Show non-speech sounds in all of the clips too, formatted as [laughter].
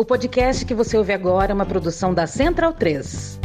O podcast que você ouve agora é uma produção da Central 3.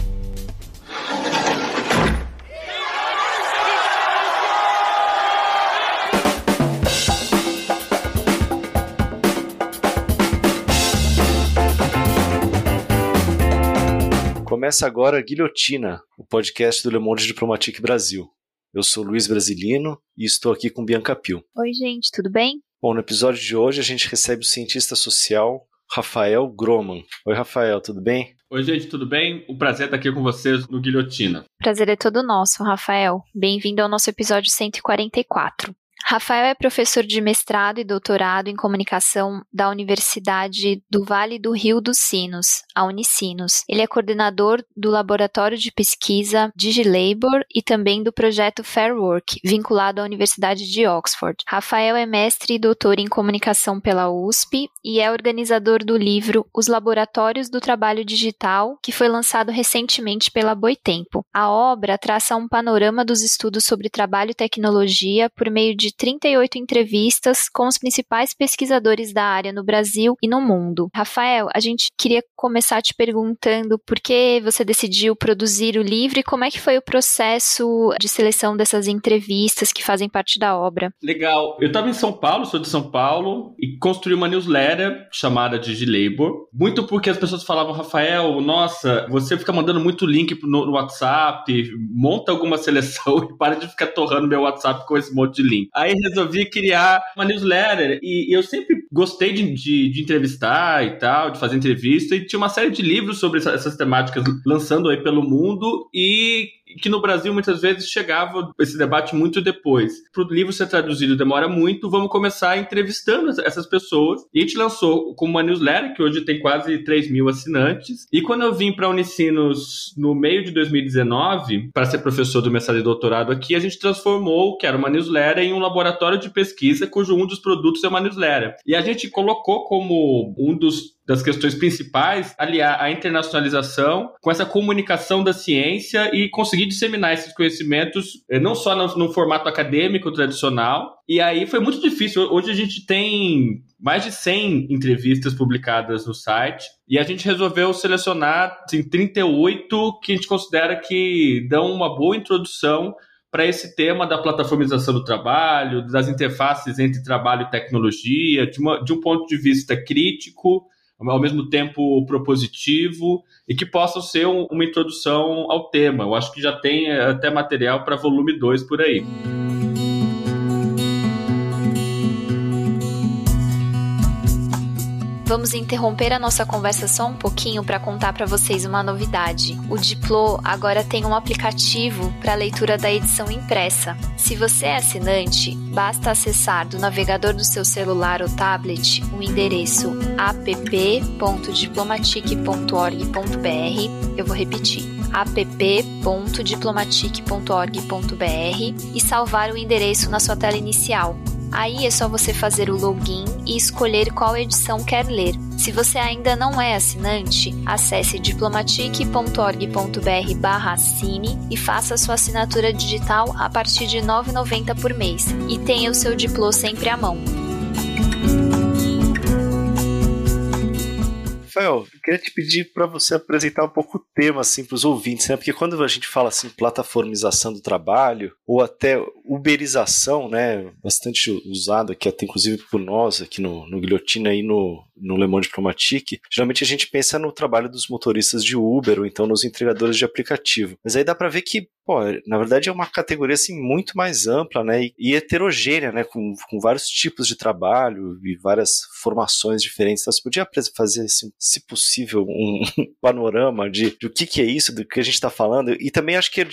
Começa agora Guilhotina, o podcast do Le Monde Diplomatique Brasil. Eu sou Luiz Brasilino e estou aqui com Bianca Pio. Oi, gente, tudo bem? Bom, no episódio de hoje a gente recebe o cientista social Rafael Groman. Oi, Rafael, tudo bem? Oi, gente, tudo bem? O prazer estar aqui com vocês no Guilhotina. Prazer é todo nosso, Rafael. Bem-vindo ao nosso episódio 144. Rafael é professor de mestrado e doutorado em comunicação da Universidade do Vale do Rio dos Sinos, a Unicinos. Ele é coordenador do Laboratório de Pesquisa DigiLabor e também do projeto Fair Work, vinculado à Universidade de Oxford. Rafael é mestre e doutor em comunicação pela USP e é organizador do livro Os Laboratórios do Trabalho Digital, que foi lançado recentemente pela Boitempo. A obra traça um panorama dos estudos sobre trabalho e tecnologia por meio de 38 entrevistas com os principais pesquisadores da área no Brasil e no mundo. Rafael, a gente queria começar te perguntando por que você decidiu produzir o livro e como é que foi o processo de seleção dessas entrevistas que fazem parte da obra. Legal. Eu estava em São Paulo, sou de São Paulo, e construí uma newsletter chamada DigiLabor, muito porque as pessoas falavam, Rafael, nossa, você fica mandando muito link no, no WhatsApp, monta alguma seleção [laughs] e para de ficar torrando meu WhatsApp com esse monte de link. Aí resolvi criar uma newsletter e, eu sempre gostei de, de, de, entrevistar e tal, de fazer entrevista e tinha uma série de livros sobre essa, essas temáticas lançando aí pelo mundo e que no Brasil muitas vezes chegava esse debate muito depois. Para o livro ser traduzido demora muito, vamos começar entrevistando essas pessoas. E a gente lançou como uma newsletter, que hoje tem quase 3 mil assinantes. E quando eu vim para a Unicinos no meio de 2019, para ser professor do mestrado e doutorado aqui, a gente transformou, que era uma newsletter, em um laboratório de pesquisa, cujo um dos produtos é uma newsletter. E a gente colocou como um dos das questões principais, aliar a internacionalização com essa comunicação da ciência e conseguir disseminar esses conhecimentos eh, não só no, no, formato acadêmico tradicional. E aí foi muito difícil. Hoje a gente tem mais de 100 entrevistas publicadas no site e a gente resolveu selecionar assim, 38 que a gente considera que dão uma boa introdução para esse tema da plataformização do trabalho, das interfaces entre trabalho e tecnologia, de, uma, de um ponto de vista crítico ao mesmo tempo propositivo e que possam ser um, uma introdução ao tema. Eu acho que já tem eh, até material para volume 2 por aí. Vamos interromper a nossa conversa só um pouquinho para contar para vocês uma novidade. O Diplo agora tem um aplicativo para leitura da edição impressa. Se você é assinante, basta acessar do navegador do seu celular ou tablet o endereço app.diplomatic.org.br. Eu vou repetir app.diplomatic.org.br e salvar o endereço na sua tela inicial. Aí é só você fazer o login e escolher qual edição quer ler. Se você ainda não é assinante, acesse diplomatic.org.br/assine e faça sua assinatura digital a partir de R$ 9,90 por mês e tenha o seu diploma sempre à mão. Rafael, queria te pedir para você apresentar um pouco o tema assim para os ouvintes, né? Porque quando a gente fala assim plataformização do trabalho ou até uberização, né, bastante usado aqui até inclusive por nós aqui no, no Guilhotina e no, no Le Monde Diplomatique, geralmente a gente pensa no trabalho dos motoristas de Uber ou então nos entregadores de aplicativo. Mas aí dá para ver que, pô, na verdade é uma categoria assim muito mais ampla, né, e, e heterogênea, né, com, com vários tipos de trabalho e várias formações diferentes. Então você podia fazer, assim, se possível, um, [laughs] panorama de, de o que, que é isso, do que a gente está falando. E também acho que é,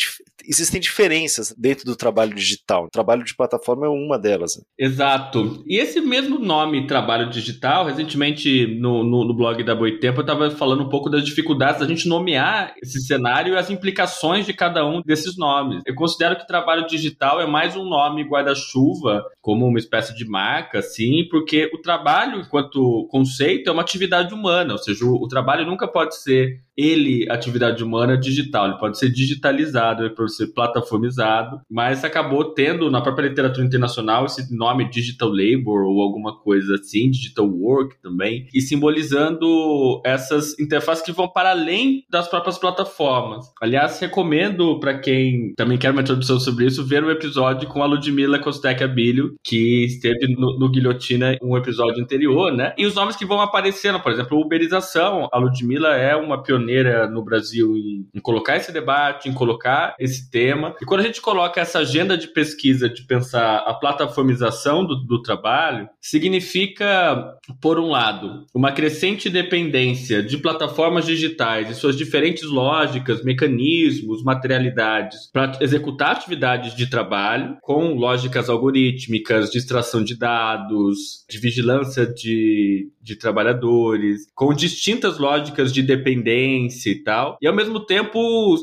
existem diferenças dentro do trabalho digital. O trabalho de plataforma é uma delas. Né? Exato. E esse mesmo nome, trabalho digital, recentemente no, no, no blog da Boitempo, eu estava falando um pouco das dificuldades da gente nomear esse cenário e as implicações de cada um desses nomes. Eu considero que trabalho digital é mais um nome guarda-chuva, como uma espécie de marca, assim, porque o trabalho, enquanto conceito, é uma atividade humana, ou seja, o, o trabalho nunca pode ser ele atividade humana digital, ele pode ser digitalizado, ele pode ser plataformizado, mas acabou tendo na própria literatura internacional esse nome digital labor ou alguma coisa assim, digital work também, e simbolizando essas interfaces que vão para além das próprias plataformas. Aliás, recomendo para quem também quer uma introdução sobre isso, ver o episódio com a Ludmila Kostek Abílio, que esteve no, no Guilhotina um episódio anterior, né? E os nomes que vão aparecendo, por exemplo, uberização. A Ludmila é uma pioneira no Brasil em, em colocar esse debate, em colocar esse tema. E quando a gente coloca essa agenda de pesquisa de pensar a plataformização do, do trabalho, significa, por um lado, uma crescente dependência de plataformas digitais e suas diferentes lógicas, mecanismos, materialidades para executar atividades de trabalho com lógicas algorítmicas, de extração de dados, de vigilância de, de trabalhadores, com distintas lógicas de dependência e tal. E ao mesmo tempo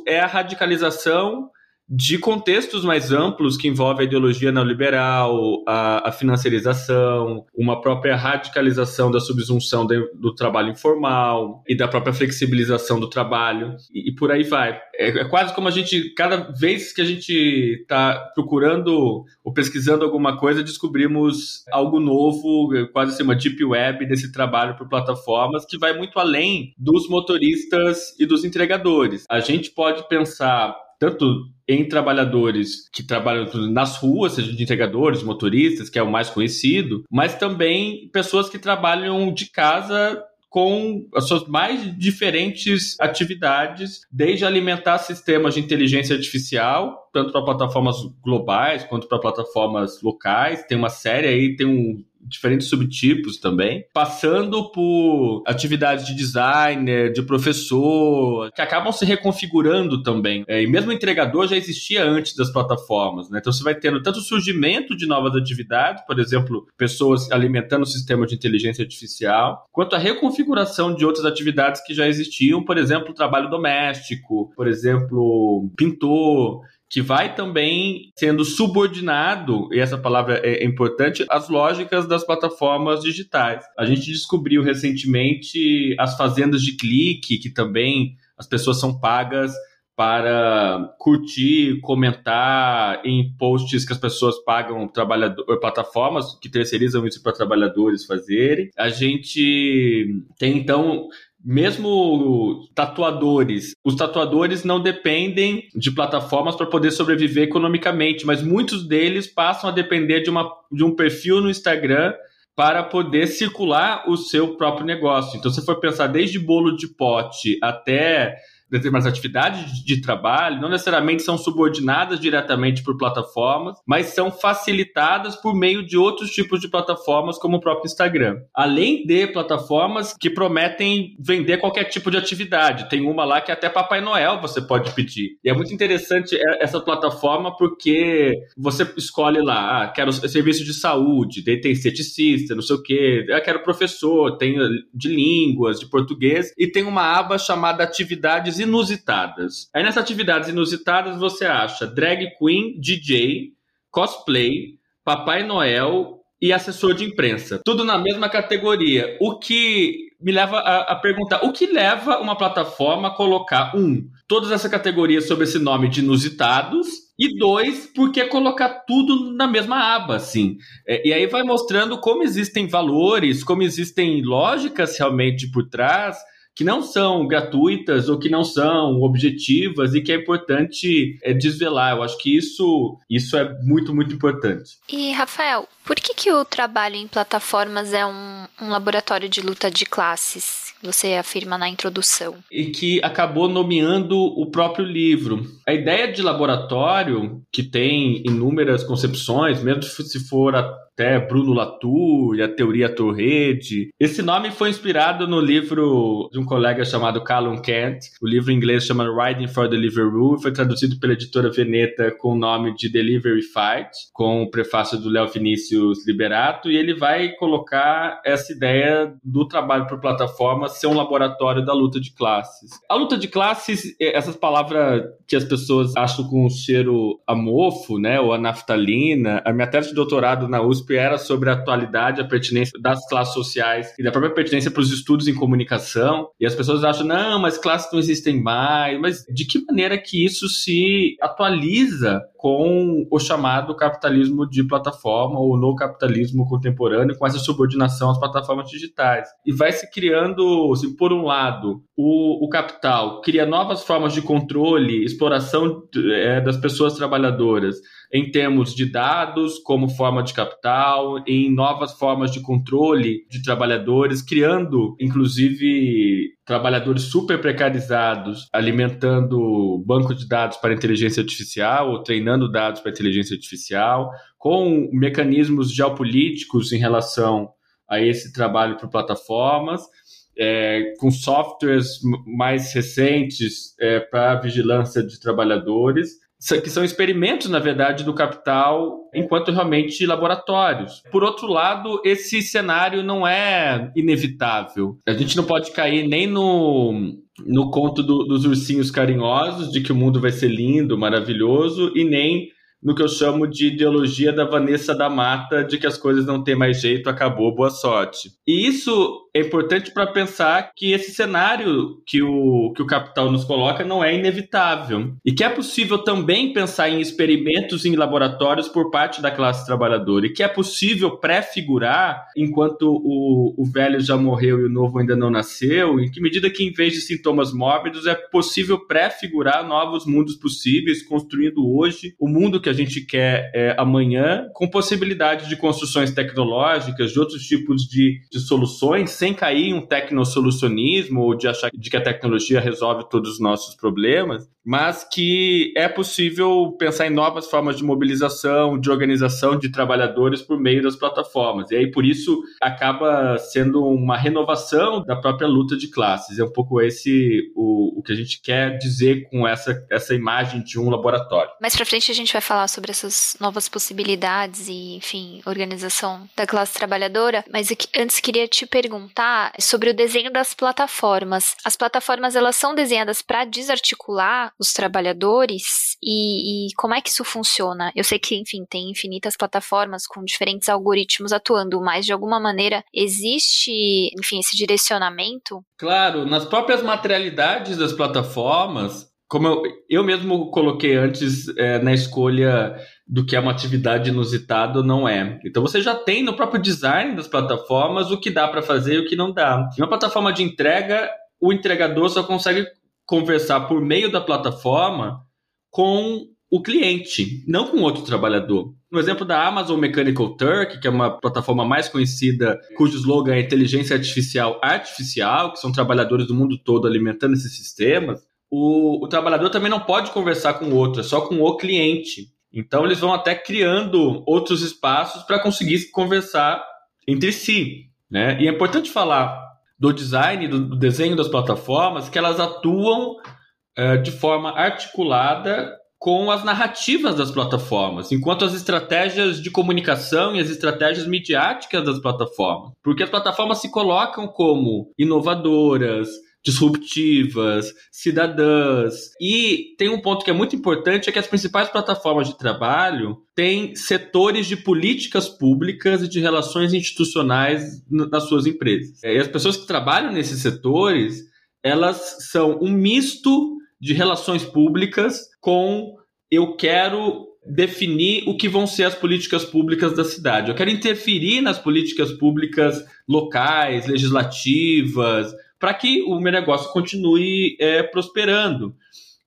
é a radicalização de contextos mais amplos que envolvem a ideologia neoliberal, a, a financiarização, uma própria radicalização da subsunção de, do trabalho informal e da própria flexibilização do trabalho e, e por aí vai. É, é, quase como a gente, cada vez que a gente está procurando ou pesquisando alguma coisa, descobrimos algo novo, quase assim uma deep web desse trabalho por plataformas que vai muito além dos motoristas e dos entregadores. A gente pode pensar tanto em trabalhadores que trabalham nas ruas, seja de entregadores, motoristas, que é o mais conhecido, mas também pessoas que trabalham de casa com as suas mais diferentes atividades, desde alimentar sistemas de inteligência artificial, tanto para plataformas globais quanto para plataformas locais. Tem uma série aí, tem um diferentes subtipos também, passando por atividades de designer, de professor, que acabam se reconfigurando também. É, e mesmo o entregador já existia antes das plataformas, né? Então você vai tendo tanto o surgimento de novas atividades, por exemplo, pessoas alimentando o sistema de inteligência artificial, quanto a reconfiguração de outras atividades que já existiam, por exemplo, trabalho doméstico, por exemplo, pintor que vai também sendo subordinado, e essa palavra é importante, às lógicas das plataformas digitais. A gente descobriu recentemente as fazendas de clique, que também as pessoas são pagas para curtir, comentar em posts que as pessoas pagam trabalhador, plataformas que terceirizam isso para trabalhadores fazerem. A gente tem então mesmo tatuadores, os tatuadores não dependem de plataformas para poder sobreviver economicamente, mas muitos deles passam a depender de, uma, de um perfil no Instagram para poder circular o seu próprio negócio. Então, se for pensar desde bolo de pote até determinadas atividades de trabalho não necessariamente são subordinadas diretamente por plataformas, mas são facilitadas por meio de outros tipos de plataformas, como o próprio Instagram. Além de plataformas que prometem vender qualquer tipo de atividade. Tem uma lá que até Papai Noel você pode pedir. E é muito interessante essa plataforma porque você escolhe lá, ah, quero serviço de saúde, daí tem esteticista, não sei o quê, eu quero professor, tem de línguas, de português, e tem uma aba chamada atividades atividades inusitadas. Aí nessas atividades inusitadas você acha drag queen, DJ, cosplay, Papai Noel e assessor de imprensa. Tudo na mesma categoria. O que me leva a, a, perguntar: o que leva uma plataforma a colocar, um, todas essas categorias sob esse nome de inusitados? E dois, por que colocar tudo na mesma aba, assim? É, e aí vai mostrando como existem valores, como existem lógicas realmente por trás que não são gratuitas ou que não são objetivas e que é importante é, desvelar. Eu acho que isso, isso é muito, muito importante. E, Rafael, por que, que o trabalho em plataformas é um, um laboratório de luta de classes? você afirma na introdução. E que acabou nomeando o próprio livro. A ideia de laboratório, que tem inúmeras concepções, mesmo se for a até Bruno Latour a teoria Torrede. Esse nome foi inspirado no livro de um colega chamado Callum Kent. O livro em inglês chama Riding for Deliveroo, foi traduzido pela editora Veneta com o nome de Delivery Fight, com o prefácio do Léo Vinícius Liberato, e ele vai colocar essa ideia do trabalho por plataforma ser um laboratório da luta de classes. A luta de classes, é, essas palavras que as pessoas acham com um cheiro amorfo, né, ou a naftalina, a minha tese de doutorado na USP era sobre a atualidade, a pertinência das classes sociais e da própria pertinência para os estudos em comunicação. E as pessoas acham, não, mas classes não existem mais. Mas de que maneira que isso se atualiza com o chamado capitalismo de plataforma ou no capitalismo contemporâneo, com essa subordinação às plataformas digitais? E vai se criando, assim, por um lado, o, o capital cria novas formas de controle, exploração é, das pessoas trabalhadoras em termos de dados como forma de capital, em novas formas de controle de trabalhadores, criando, inclusive, trabalhadores super precarizados, alimentando banco de dados para inteligência artificial ou treinando dados para inteligência artificial, com mecanismos geopolíticos em relação a esse trabalho por plataformas. É, com softwares mais recentes é, para vigilância de trabalhadores que são experimentos, na verdade, do capital enquanto realmente laboratórios. Por outro lado, esse cenário não é inevitável. A gente não pode cair nem no, no conto do, dos ursinhos carinhosos, de que o mundo vai ser lindo, maravilhoso, e nem no que eu chamo de ideologia da Vanessa da Mata, de que as coisas não têm mais jeito, acabou, boa sorte. E isso é importante para pensar que esse cenário que o, que o capital nos coloca não é inevitável. E que é possível também pensar em experimentos em laboratórios por parte da classe trabalhadora. E que é possível prefigurar, enquanto o, o velho já morreu e o novo ainda não nasceu, em que medida que, em vez de sintomas mórbidos, é possível prefigurar novos mundos possíveis, construindo hoje o mundo que a gente quer é, amanhã, com possibilidade de construções tecnológicas, de outros tipos de, de soluções, sem sem cair em um tecnosolucionismo ou de achar de que a tecnologia resolve todos os nossos problemas, mas que é possível pensar em novas formas de mobilização, de organização de trabalhadores por meio das plataformas. E aí, por isso, acaba sendo uma renovação da própria luta de classes. É um pouco esse o, o que a gente quer dizer com essa, essa imagem de um laboratório. Mais para frente, a gente vai falar sobre essas novas possibilidades e, enfim, organização da classe trabalhadora. Mas antes, queria te perguntar sobre o desenho das plataformas. As plataformas, elas são desenhadas para desarticular os trabalhadores e, e, como é que isso funciona? Eu sei que, enfim, tem infinitas plataformas com diferentes algoritmos atuando, mas de alguma maneira existe, enfim, esse direcionamento? Claro, nas próprias materialidades das plataformas, como eu, eu mesmo coloquei antes é, na escolha do que é uma atividade inusitada ou não é. Então você já tem no próprio design das plataformas o que dá para fazer e o que não dá. Em uma plataforma de entrega, o entregador só consegue conversar por meio da plataforma com o cliente, não com outro trabalhador. No exemplo da Amazon Mechanical Turk, que é uma plataforma mais conhecida, cujo slogan é inteligência artificial artificial, que são trabalhadores do mundo todo alimentando esses sistemas, o, o trabalhador também não pode conversar com o outro, é só com o cliente. Então eles vão até criando outros espaços para conseguir conversar entre si. Né? E é importante falar do design, do, desenho das plataformas, que elas atuam uh, de forma articulada com as narrativas das plataformas, enquanto as estratégias de comunicação e as estratégias midiáticas das plataformas. Porque as plataformas se colocam como inovadoras, disruptivas, cidadãs. E tem um ponto que é muito importante, é que as principais plataformas de trabalho têm setores de políticas públicas e de relações institucionais nas suas empresas. E as pessoas que trabalham nesses setores, elas são um misto de relações públicas com eu quero definir o que vão ser as políticas públicas da cidade. Eu quero interferir nas políticas públicas locais, legislativas, para que o meu negócio continue é, prosperando.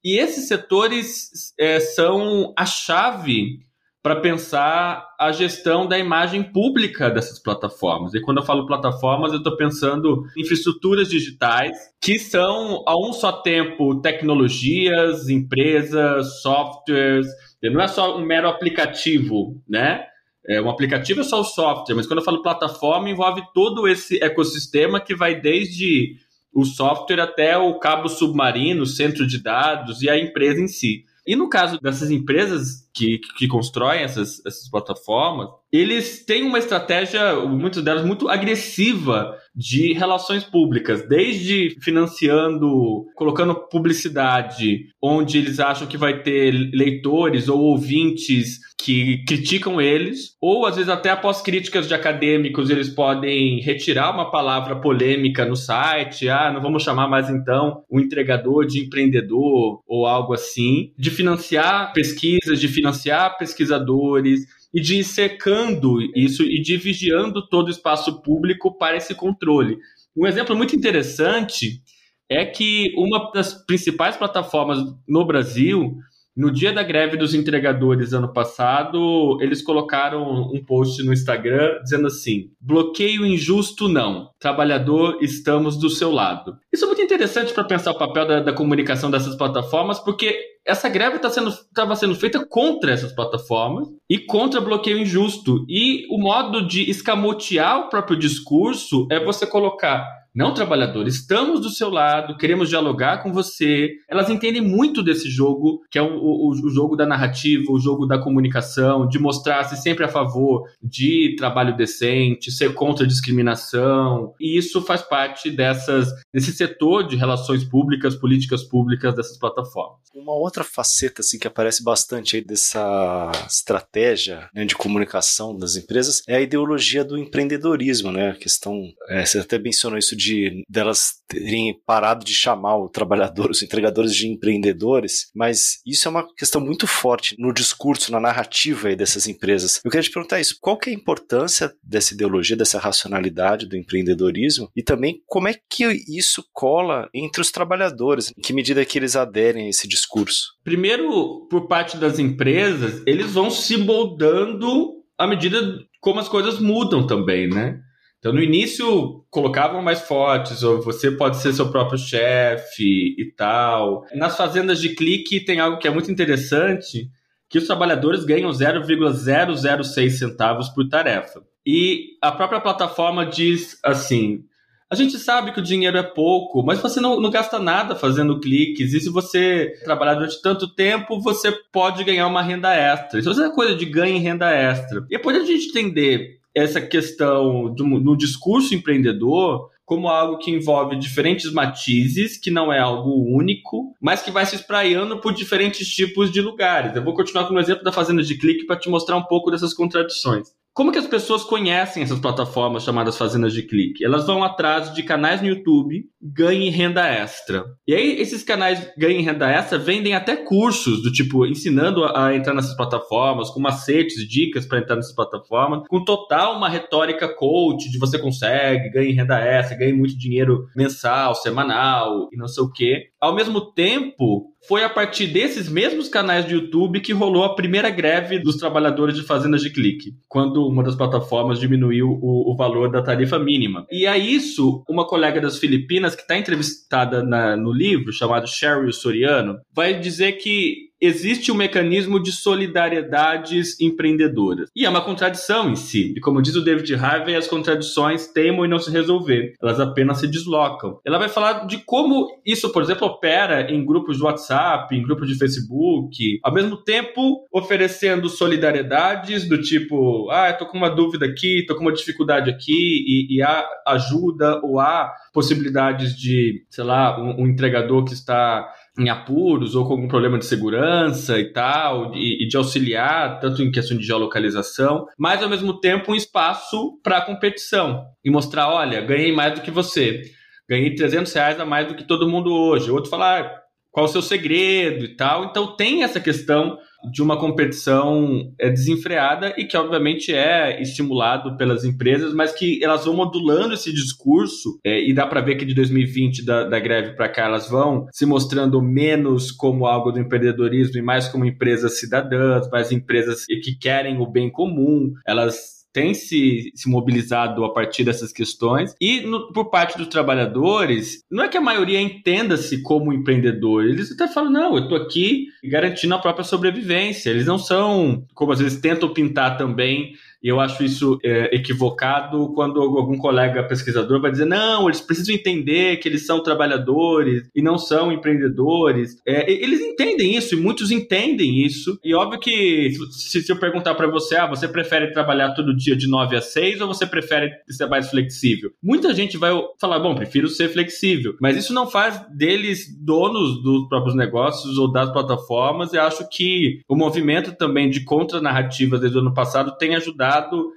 E esses setores é, são a chave para pensar a gestão da imagem pública dessas plataformas. E quando eu falo plataformas, eu estou pensando em infraestruturas digitais que são, a um só tempo, tecnologias, empresas, softwares. Não é só um mero aplicativo, né? É, um aplicativo é só o software, mas quando eu falo plataforma, envolve todo esse ecossistema que vai desde o software até o cabo submarino, centro de dados e a empresa em si. E no caso dessas empresas, que, que constroem essas, essas plataformas, eles têm uma estratégia, muitas delas, muito agressiva de relações públicas, desde financiando, colocando publicidade, onde eles acham que vai ter leitores ou ouvintes que criticam eles, ou às vezes até após críticas de acadêmicos eles podem retirar uma palavra polêmica no site, ah, não vamos chamar mais então o entregador de empreendedor ou algo assim, de financiar pesquisas, de financiar pesquisadores, e de ir secando isso e de vigiando todo o espaço público para esse controle. Um exemplo muito interessante é que uma das principais plataformas no Brasil no dia da greve dos entregadores ano passado, eles colocaram um post no Instagram dizendo assim: bloqueio injusto não, trabalhador, estamos do seu lado. Isso é muito interessante para pensar o papel da, da, comunicação dessas plataformas, porque essa greve estava tá sendo, sendo feita contra essas plataformas e contra bloqueio injusto. E o modo de escamotear o próprio discurso é você colocar não, trabalhador, estamos do seu lado, queremos dialogar com você. Elas entendem muito desse jogo, que é o, o, o jogo da narrativa, o jogo da comunicação, de mostrar-se sempre a favor de trabalho decente, ser contra a discriminação. E isso faz parte dessas, desse setor de relações públicas, políticas públicas dessas plataformas. Uma outra faceta assim, que aparece bastante aí dessa estratégia né, de comunicação das empresas é a ideologia do empreendedorismo, né? A questão, é, você até mencionou isso de delas terem parado de chamar o trabalhador, os entregadores de empreendedores, mas isso é uma questão muito forte no discurso, na narrativa dessas empresas. Eu queria te perguntar isso, qual que é a importância dessa ideologia, dessa racionalidade do empreendedorismo e também como é que isso cola entre os trabalhadores, em que medida que eles aderem a esse discurso? Primeiro, por parte das empresas, eles vão se moldando à medida como as coisas mudam também, né? Então, no início, colocavam mais fortes, ou você pode ser seu próprio chefe e tal. Nas fazendas de clique tem algo que é muito interessante, que os trabalhadores ganham 0,006 centavos por tarefa. E a própria plataforma diz assim: a gente sabe que o dinheiro é pouco, mas você não, não, gasta nada fazendo cliques. E se você trabalhar durante tanto tempo, você pode ganhar uma renda extra. Isso é coisa de ganho em renda extra. E depois a gente entender essa questão do, no discurso empreendedor como algo que envolve diferentes matizes, que não é algo único, mas que vai se espraiando por diferentes tipos de lugares. Eu vou continuar com o exemplo da Fazenda de Clique para te mostrar um pouco dessas contradições. Como que as pessoas conhecem essas plataformas chamadas fazendas de clique? Elas vão atrás de canais no YouTube, ganhem renda extra. E aí, esses canais ganhem renda extra vendem até cursos do tipo ensinando a, entrar nessas plataformas, com macetes, dicas para entrar nessas plataformas, com total uma retórica coach de você consegue, ganhe renda extra, ganhe muito dinheiro mensal, semanal e não sei o quê. Ao mesmo tempo, foi a partir desses mesmos canais de YouTube que rolou a primeira greve dos trabalhadores de fazendas de clique, quando uma das plataformas diminuiu o, o valor da tarifa mínima. E a isso, uma colega das Filipinas, que está entrevistada na, no livro, chamado Sheryl Soriano, vai dizer que existe um mecanismo de solidariedades empreendedoras. E é uma contradição em si. E como diz o David Harvey, as contradições teimam em não se resolver. Elas apenas se deslocam. Ela vai falar de como isso, por exemplo, opera em grupos de WhatsApp, em grupos de Facebook, ao mesmo tempo oferecendo solidariedades do tipo, ah, eu tô com uma dúvida aqui, tô com uma dificuldade aqui, e, e há ajuda ou há possibilidades de, sei lá, um, um entregador que está em apuros ou com algum problema de segurança e tal, e, e, de auxiliar, tanto em questão de geolocalização, mas ao mesmo tempo um espaço para competição e mostrar: olha, ganhei mais do que você, ganhei 300 reais a mais do que todo mundo hoje. O outro falar ah, qual o seu segredo e tal. Então tem essa questão de uma competição é, desenfreada e que obviamente é estimulado pelas empresas, mas que elas vão modulando esse discurso é, e dá para ver que de 2020 da, da greve para cá elas vão se mostrando menos como algo do empreendedorismo e mais como empresas cidadãs, mais empresas que querem o bem comum, elas tem se, se mobilizado a partir dessas questões. E no, por parte dos trabalhadores, não é que a maioria entenda-se como empreendedor. Eles até falam, não, eu estou aqui garantindo a própria sobrevivência. Eles não são, como às vezes tentam pintar também, E eu acho isso é, equivocado quando algum colega pesquisador vai dizer: não, eles precisam entender que eles são trabalhadores e não são empreendedores. É, eles entendem isso e muitos entendem isso. E óbvio que se, se eu perguntar para você, ah, você prefere trabalhar todo dia de 9 a 6 ou você prefere ser mais flexível? Muita gente vai falar: bom, prefiro ser flexível. Mas isso não faz deles donos dos próprios negócios ou das plataformas. E acho que o movimento também de contra-narrativas desde o ano passado tem ajudado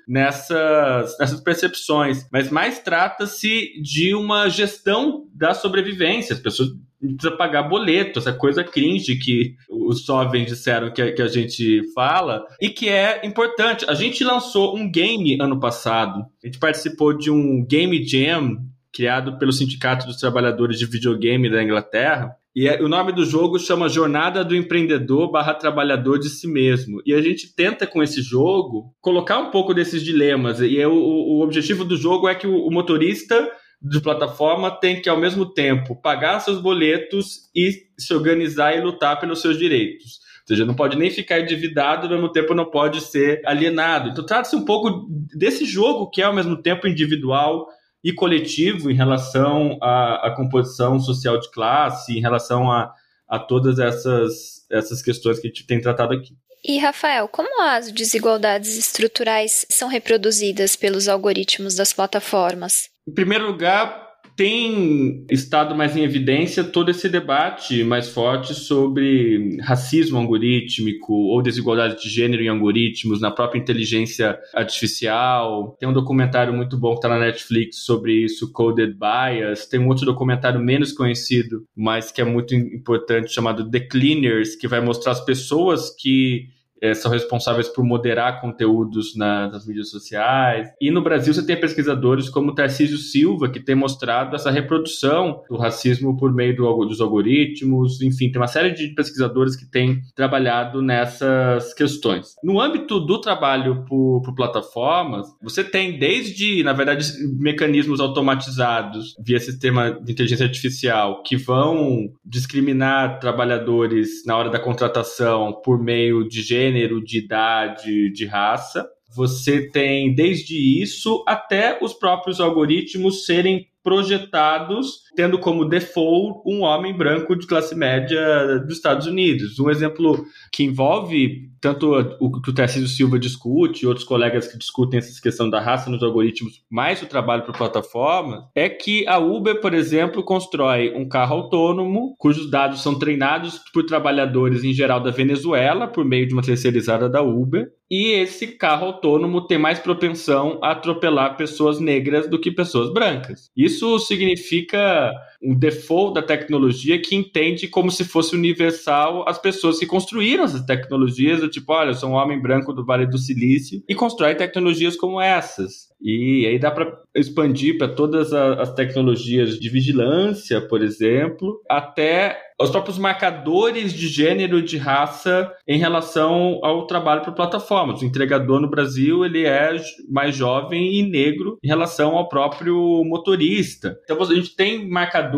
nessas, nessas percepções. Mas mais trata-se de uma gestão da sobrevivência. As pessoas precisa pagar boleto, essa coisa cringe que os jovens disseram que a, que a gente fala, e que é importante. A gente lançou um game ano passado, a gente participou de um Game Jam criado pelo Sindicato dos Trabalhadores de Videogame da Inglaterra, e é, o nome do jogo chama Jornada do Empreendedor barra Trabalhador de Si Mesmo. E a gente tenta, com esse jogo, colocar um pouco desses dilemas. E é, o, o objetivo do jogo é que o, o motorista de plataforma tem que, ao mesmo tempo, pagar seus boletos e se organizar e lutar pelos seus direitos. Ou seja, não pode nem ficar endividado, ao mesmo tempo não pode ser alienado. Então, trata-se um pouco desse jogo que é, ao mesmo tempo, individual e coletivo em relação à, à composição social de classe, em relação a, a todas essas, essas questões que a gente tem tratado aqui. E, Rafael, como as desigualdades estruturais são reproduzidas pelos algoritmos das plataformas? Em primeiro lugar, tem estado mais em evidência todo esse debate mais forte sobre racismo algorítmico ou desigualdade de gênero em algoritmos, na própria inteligência artificial. Tem um documentário muito bom que está na Netflix sobre isso, Coded Bias. Tem um outro documentário menos conhecido, mas que é muito importante, chamado The Cleaners, que vai mostrar as pessoas que é, são responsáveis por moderar conteúdos na, nas mídias sociais. E no Brasil você tem pesquisadores como Tarcísio Silva, que tem mostrado essa reprodução do racismo por meio do, dos algoritmos. Enfim, tem uma série de pesquisadores que têm trabalhado nessas questões. No âmbito do trabalho por, por plataformas, você tem desde, na verdade, mecanismos automatizados via sistema de inteligência artificial que vão discriminar trabalhadores na hora da contratação por meio de gênero gênero, de idade, de raça. Você tem desde isso até os próprios algoritmos serem projetados tendo como default um homem branco de classe média dos Estados Unidos. Um exemplo que envolve tanto o que o Tarcísio Silva discute e outros colegas que discutem essa questão da raça nos algoritmos, mais o trabalho para plataformas, é que a Uber, por exemplo, constrói um carro autônomo cujos dados são treinados por trabalhadores em geral da Venezuela por meio de uma terceirizada da Uber. E esse carro autônomo tem mais propensão a atropelar pessoas negras do que pessoas brancas. Isso significa um default da tecnologia que entende como se fosse universal as pessoas que construíram essas tecnologias, do tipo, olha, eu sou um homem branco do Vale do Silício, e constrói tecnologias como essas. E aí dá para expandir para todas as tecnologias de vigilância, por exemplo, até os próprios marcadores de gênero de raça em relação ao trabalho por plataformas. O entregador no Brasil ele é mais jovem e negro em relação ao próprio motorista. Então a gente tem marcadores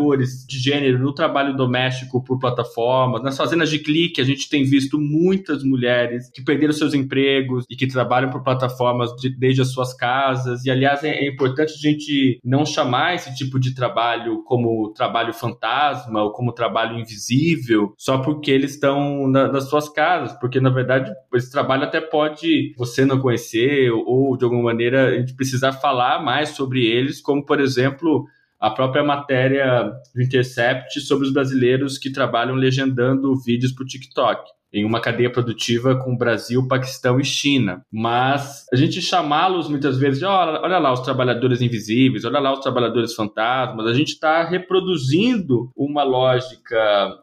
de gênero no trabalho doméstico por plataformas. Nas fazendas de clique a gente tem visto muitas mulheres que perderam seus empregos e que trabalham por plataformas de, desde as suas casas. E aliás é, é importante a gente não chamar esse tipo de trabalho como trabalho fantasma ou como trabalho invisível só porque eles estão na, nas suas casas, porque na verdade esse trabalho até pode você não conhecer ou de alguma maneira a gente precisar falar mais sobre eles, como por exemplo a própria matéria do Intercept sobre os brasileiros que trabalham legendando vídeos para o TikTok em uma cadeia produtiva com Brasil, Paquistão e China. Mas a gente chamá-los muitas vezes de olha, olha lá os trabalhadores invisíveis, olha lá os trabalhadores fantasmas, a gente está reproduzindo uma lógica,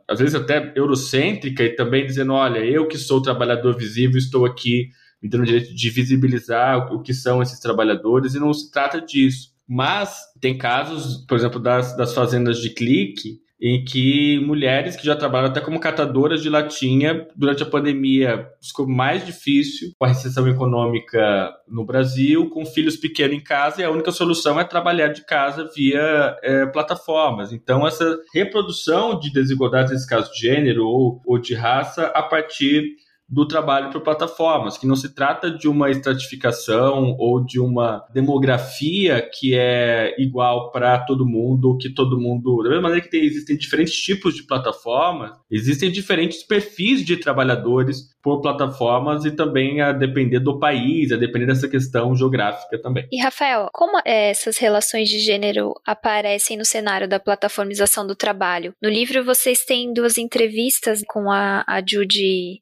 às vezes até eurocêntrica, e também dizendo: olha, eu que sou trabalhador visível, estou aqui me dando o direito de visibilizar o que são esses trabalhadores, e não se trata disso. Mas tem casos, por exemplo, das, das fazendas de clique, em que mulheres que já trabalham até como catadoras de latinha durante a pandemia ficou mais difícil com a recessão econômica no Brasil, com filhos pequenos em casa e a única solução é trabalhar de casa via é, plataformas. Então essa reprodução de desigualdades nesse caso de gênero ou, ou de raça a partir do trabalho por plataformas, que não se trata de uma estratificação ou de uma demografia que é igual para todo mundo, que todo mundo. Da mesma maneira que tem, existem diferentes tipos de plataformas, existem diferentes perfis de trabalhadores por plataformas e também a depender do país, a depender dessa questão geográfica também. E Rafael, como essas relações de gênero aparecem no cenário da plataformização do trabalho? No livro vocês têm duas entrevistas com a, a Judy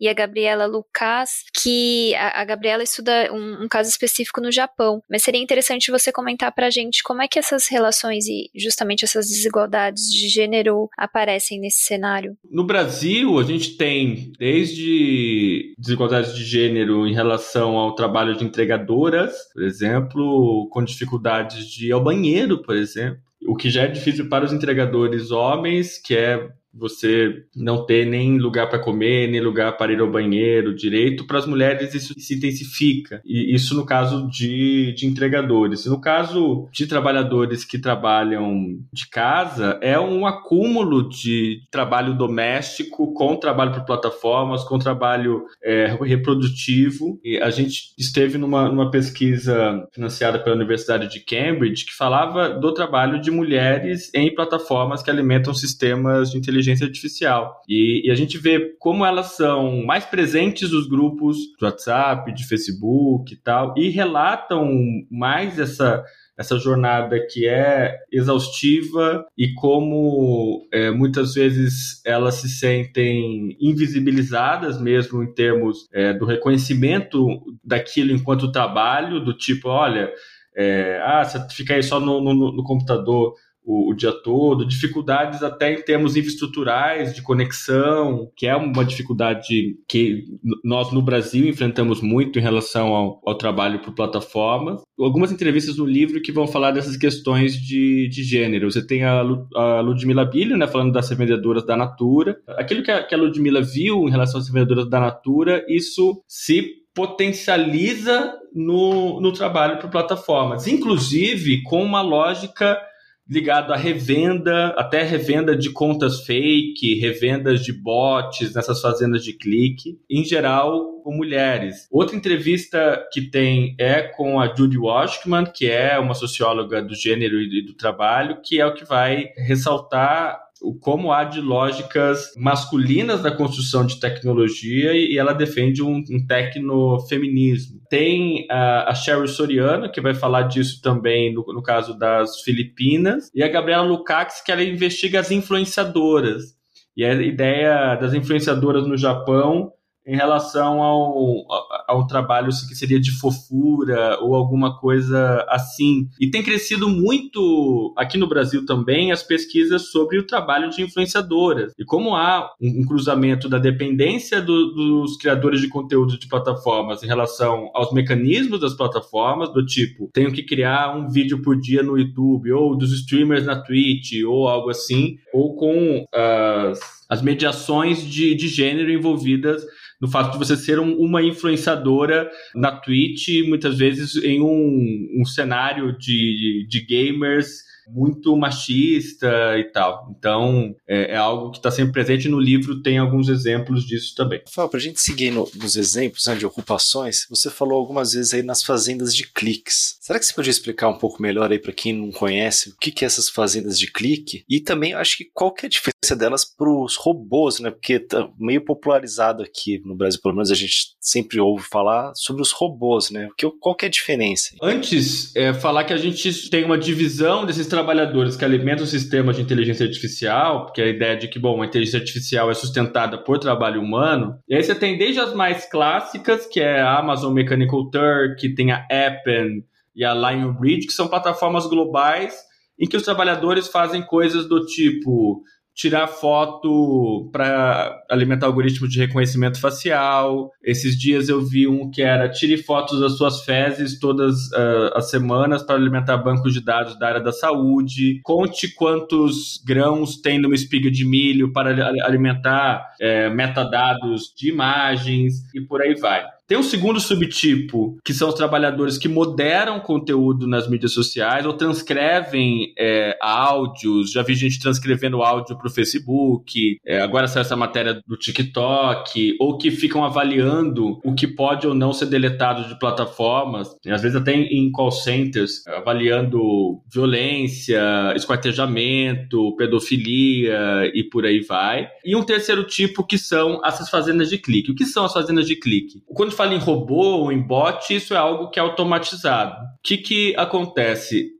E a Gabriela Lucas, que a, a Gabriela estuda um, um, caso específico no Japão, mas seria interessante você comentar pra gente como é que essas relações e justamente essas desigualdades de gênero aparecem nesse cenário. No Brasil, a gente tem desde desigualdades de gênero em relação ao trabalho de entregadoras, por exemplo, com dificuldades de ir ao banheiro, por exemplo. O que já é difícil para os entregadores homens, que é você não ter nem lugar para comer, nem lugar para ir ao banheiro direito, para as mulheres isso se intensifica. E isso no caso de, de entregadores. No caso de trabalhadores que trabalham de casa, é um acúmulo de trabalho doméstico com trabalho por plataformas, com trabalho é, reprodutivo. E a gente esteve numa, numa pesquisa financiada pela Universidade de Cambridge que falava do trabalho de mulheres em plataformas que alimentam sistemas de inteligência inteligência artificial. E, e, a gente vê como elas são mais presentes nos grupos de WhatsApp, de Facebook e tal, e relatam mais essa essa jornada que é exaustiva e como é, muitas vezes elas se sentem invisibilizadas mesmo em termos é, do reconhecimento daquilo enquanto trabalho, do tipo, olha, é, ah, você fica aí só no, no, no computador o, o, dia todo, dificuldades até em termos infraestruturais de conexão, que é uma dificuldade que nós no Brasil enfrentamos muito em relação ao, ao trabalho por plataformas. Algumas entrevistas no livro que vão falar dessas questões de, de gênero. Você tem a, a Ludmila Bilho, né, falando das vendedoras da Natura. Aquilo que a, que a Ludmila viu em relação às vendedoras da Natura, isso se potencializa no, no trabalho por plataformas, inclusive com uma lógica ligado à revenda, até revenda de contas fake, revendas de bots nessas fazendas de clique, em geral com mulheres. Outra entrevista que tem é com a Judy Washman, que é uma socióloga do gênero e do trabalho, que é o que vai ressaltar como há de lógicas masculinas na construção de tecnologia e ela defende um, um tecnofeminismo. Tem a, a Sherry Soriano, que vai falar disso também no, no caso das Filipinas, e a Gabriela Lukács, que ela investiga as influenciadoras. E a ideia das influenciadoras no Japão em relação ao, ao trabalho que seria de fofura ou alguma coisa assim. E tem crescido muito aqui no Brasil também as pesquisas sobre o trabalho de influenciadoras. E como há um, um cruzamento da dependência do, dos criadores de conteúdo de plataformas em relação aos mecanismos das plataformas, do tipo, tenho que criar um vídeo por dia no YouTube, ou dos streamers na Twitch, ou algo assim, ou com as, as mediações de, de gênero envolvidas no fato de você ser um, uma influenciadora na Twitch, muitas vezes em um, um cenário de, de gamers muito machista e tal. Então, é, é algo que está sempre presente no livro, tem alguns exemplos disso também. Rafael, para a gente seguir no, nos exemplos né, de ocupações, você falou algumas vezes aí nas fazendas de cliques. Será que você podia explicar um pouco melhor aí para quem não conhece o que, que é essas fazendas de clique? E também acho que qual que é a diferença delas para os robôs, né? Porque tá meio popularizado aqui no Brasil, pelo menos a gente sempre ouve falar sobre os robôs, né? Que, qual que é a diferença? Antes, é, falar que a gente tem uma divisão desses trabalhadores que alimentam sistemas de inteligência artificial, porque a ideia de que, bom, a inteligência artificial é sustentada por trabalho humano, e aí você tem desde as mais clássicas, que é a Amazon Mechanical Turk, tem a Appen e a Lionbridge, que são plataformas globais em que os trabalhadores fazem coisas do tipo tirar foto para alimentar algoritmos de reconhecimento facial. Esses dias eu vi um que era tire fotos das suas fezes todas uh, as semanas para alimentar bancos de dados da área da saúde. Conte quantos grãos tem numa espiga de milho para alimentar é, metadados de imagens e por aí vai. Tem um segundo subtipo, que são os trabalhadores que moderam conteúdo nas mídias sociais ou transcrevem é, áudios. Já vi gente transcrevendo áudio para o Facebook, é, agora saiu essa matéria do TikTok, ou que ficam avaliando o que pode ou não ser deletado de plataformas, às vezes até em call centers, avaliando violência, esquartejamento, pedofilia e por aí vai. E um terceiro tipo que são essas fazendas de clique. O que são as fazendas de clique? Quando fala em robô ou em bot, isso é algo que é automatizado. O que, que acontece?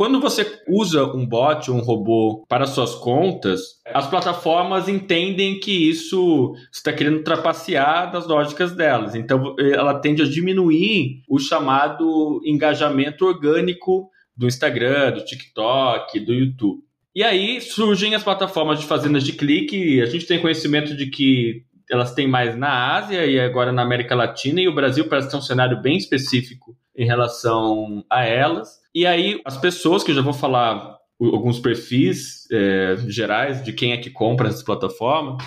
Quando você usa um bot ou um robô para suas contas, as plataformas entendem que isso está querendo trapacear das lógicas delas. Então, ela tende a diminuir o chamado engajamento orgânico do Instagram, do TikTok, do YouTube. E aí surgem as plataformas de fazendas de clique. A gente tem conhecimento de que elas têm mais na Ásia e agora na América Latina, e o Brasil parece ter um cenário bem específico em relação a elas. E aí, as pessoas, que eu já vou falar alguns perfis é, gerais de quem é que compra essas plataformas,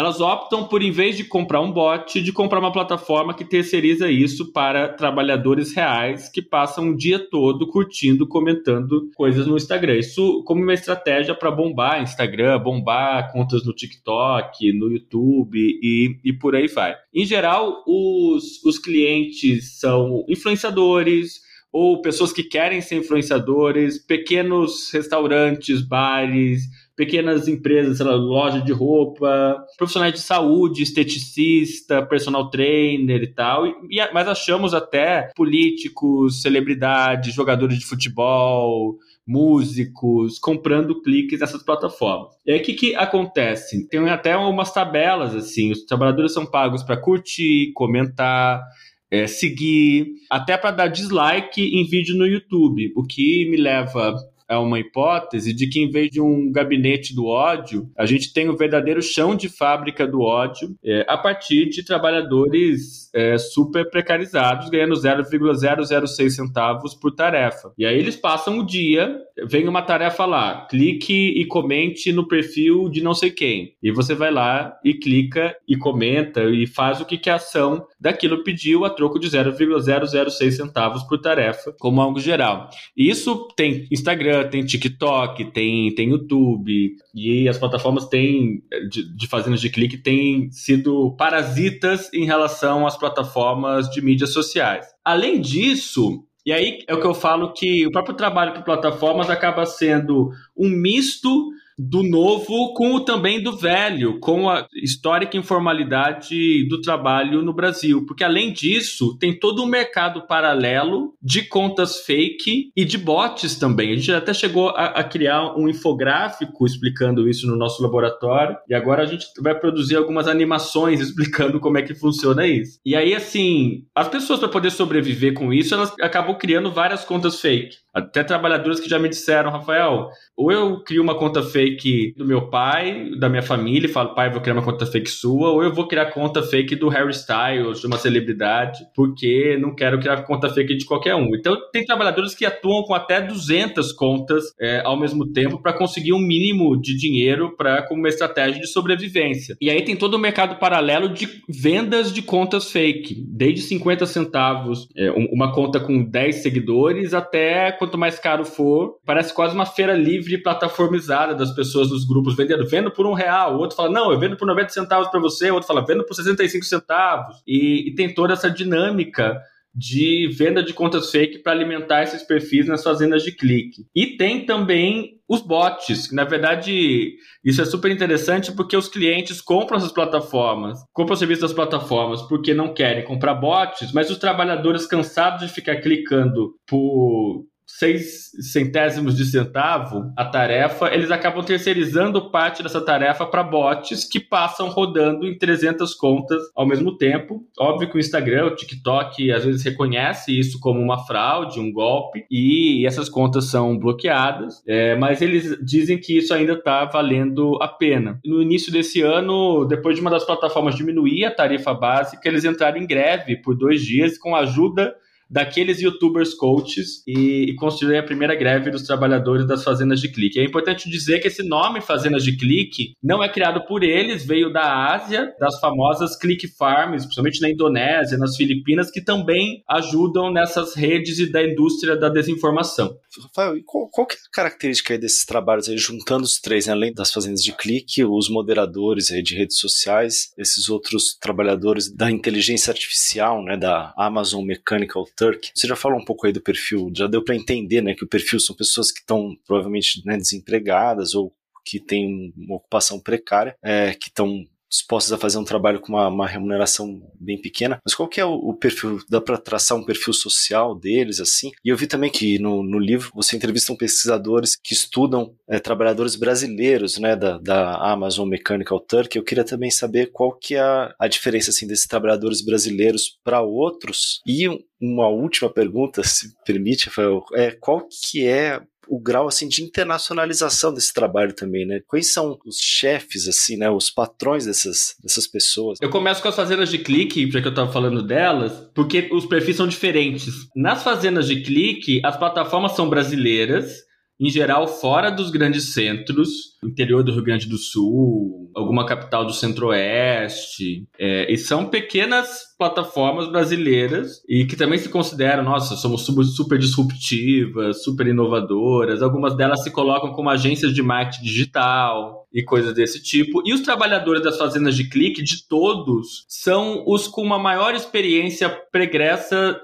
elas optam por, em vez de comprar um bot, de comprar uma plataforma que terceiriza isso para trabalhadores reais que passam o dia todo curtindo, comentando coisas no Instagram. Isso como uma estratégia para bombar Instagram, bombar contas no TikTok, no YouTube e, e por aí vai. Em geral, os, os clientes são influenciadores, ou pessoas que querem ser influenciadores, pequenos restaurantes, bares, pequenas empresas, sei lá, loja de roupa, profissionais de saúde, esteticista, personal trainer e tal. E, mas achamos até políticos, celebridades, jogadores de futebol, músicos, comprando cliques nessas plataformas. E aí o que, que acontece? Tem até umas tabelas assim, os trabalhadores são pagos para curtir, comentar, é, seguir, até para dar dislike em vídeo no YouTube, o que me leva é uma hipótese de que, em vez de um gabinete do ódio, a gente tem o um verdadeiro chão de fábrica do ódio é, a partir de trabalhadores é, super precarizados, ganhando 0,006 centavos por tarefa. E aí eles passam o dia, vem uma tarefa lá, clique e comente no perfil de não sei quem. E você vai lá e clica e comenta e faz o que, que a ação daquilo pediu a troco de 0,006 centavos por tarefa, como algo geral. E isso tem Instagram, tem TikTok, tem, tem YouTube, e as plataformas têm, de, de fazendas de clique têm sido parasitas em relação às plataformas de mídias sociais. Além disso, e aí é o que eu falo que o próprio trabalho para plataformas acaba sendo um misto do novo com o também do velho, com a histórica informalidade do trabalho no Brasil. Porque, além disso, tem todo um mercado paralelo de contas fake e de bots também. A gente até chegou a, a criar um infográfico explicando isso no nosso laboratório, e agora a gente vai produzir algumas animações explicando como é que funciona isso. E aí, assim, as pessoas, para poder sobreviver com isso, elas acabam criando várias contas fake. Até trabalhadores que já me disseram, Rafael, ou eu crio uma conta fake do meu pai, da minha família, e falo, pai, vou criar uma conta fake sua, ou eu vou criar conta fake do Harry Styles, de uma celebridade, porque não quero criar conta fake de qualquer um. Então, tem trabalhadores que atuam com até 200 contas é, ao mesmo tempo para conseguir um mínimo de dinheiro para como uma estratégia de sobrevivência. E aí tem todo o mercado paralelo de vendas de contas fake, desde 50 centavos, é, uma conta com 10 seguidores, até quanto mais caro for, parece quase uma feira livre plataformizada das pessoas nos grupos vendendo, vendo por um real, o outro fala, não, eu vendo por 90 centavos para você, o outro fala, vendo por 65 centavos. E, e tem toda essa dinâmica de venda de contas fake para alimentar esses perfis nas fazendas de clique. E tem também os bots, que na verdade isso é super interessante porque os clientes compram essas plataformas, compram o serviço das plataformas porque não querem comprar bots, mas os trabalhadores cansados de ficar clicando por seis centésimos de centavo a tarefa, eles acabam terceirizando parte dessa tarefa para bots que passam rodando em 300 contas ao mesmo tempo. Óbvio que o Instagram, o TikTok, às vezes reconhece isso como uma fraude, um golpe, e essas contas são bloqueadas, é, mas eles dizem que isso ainda está valendo a pena. No início desse ano, depois de uma das plataformas diminuir a tarifa básica, eles entraram em greve por dois dias com a ajuda daqueles youtubers coaches e, e construir a primeira greve dos trabalhadores das fazendas de clique. É importante dizer que esse nome Fazendas de Clique não é criado por eles, veio da Ásia, das famosas click farms, principalmente na Indonésia, nas Filipinas, que também ajudam nessas redes e da indústria da desinformação. Rafael, e qual, qual é a característica desses trabalhos aí, juntando os três, né? além das fazendas de clique, os moderadores aí de redes sociais, esses outros trabalhadores da inteligência artificial, né, da Amazon Mechanical Turk. Você já falou um pouco aí do perfil, já deu para entender, né, que o perfil são pessoas que estão provavelmente né, desempregadas ou que têm uma ocupação precária, é, que estão dispostos a fazer um trabalho com uma, uma remuneração bem pequena. Mas qual que é o, o perfil? Dá para traçar um perfil social deles assim? E eu vi também que no, no livro você entrevista pesquisadores que estudam é, trabalhadores brasileiros, né, da, da Amazon Mechanical Turk. Eu queria também saber qual que é a, a diferença assim desses trabalhadores brasileiros para outros. E uma última pergunta, se permite, Rafael, é qual que é o grau assim de internacionalização desse trabalho também, né? Quais são os chefes assim, né, os patrões dessas, dessas pessoas? Eu começo com as fazendas de clique, já que eu estava falando delas, porque os perfis são diferentes. Nas fazendas de clique, as plataformas são brasileiras, em geral fora dos grandes centros, interior do Rio Grande do Sul, alguma capital do Centro-Oeste, é, e são pequenas plataformas brasileiras e que também se consideram, nossa, somos super disruptivas, super inovadoras. Algumas delas se colocam como agências de marketing digital e coisas desse tipo. E os trabalhadores das fazendas de clique, de todos, são os com uma maior experiência pregressa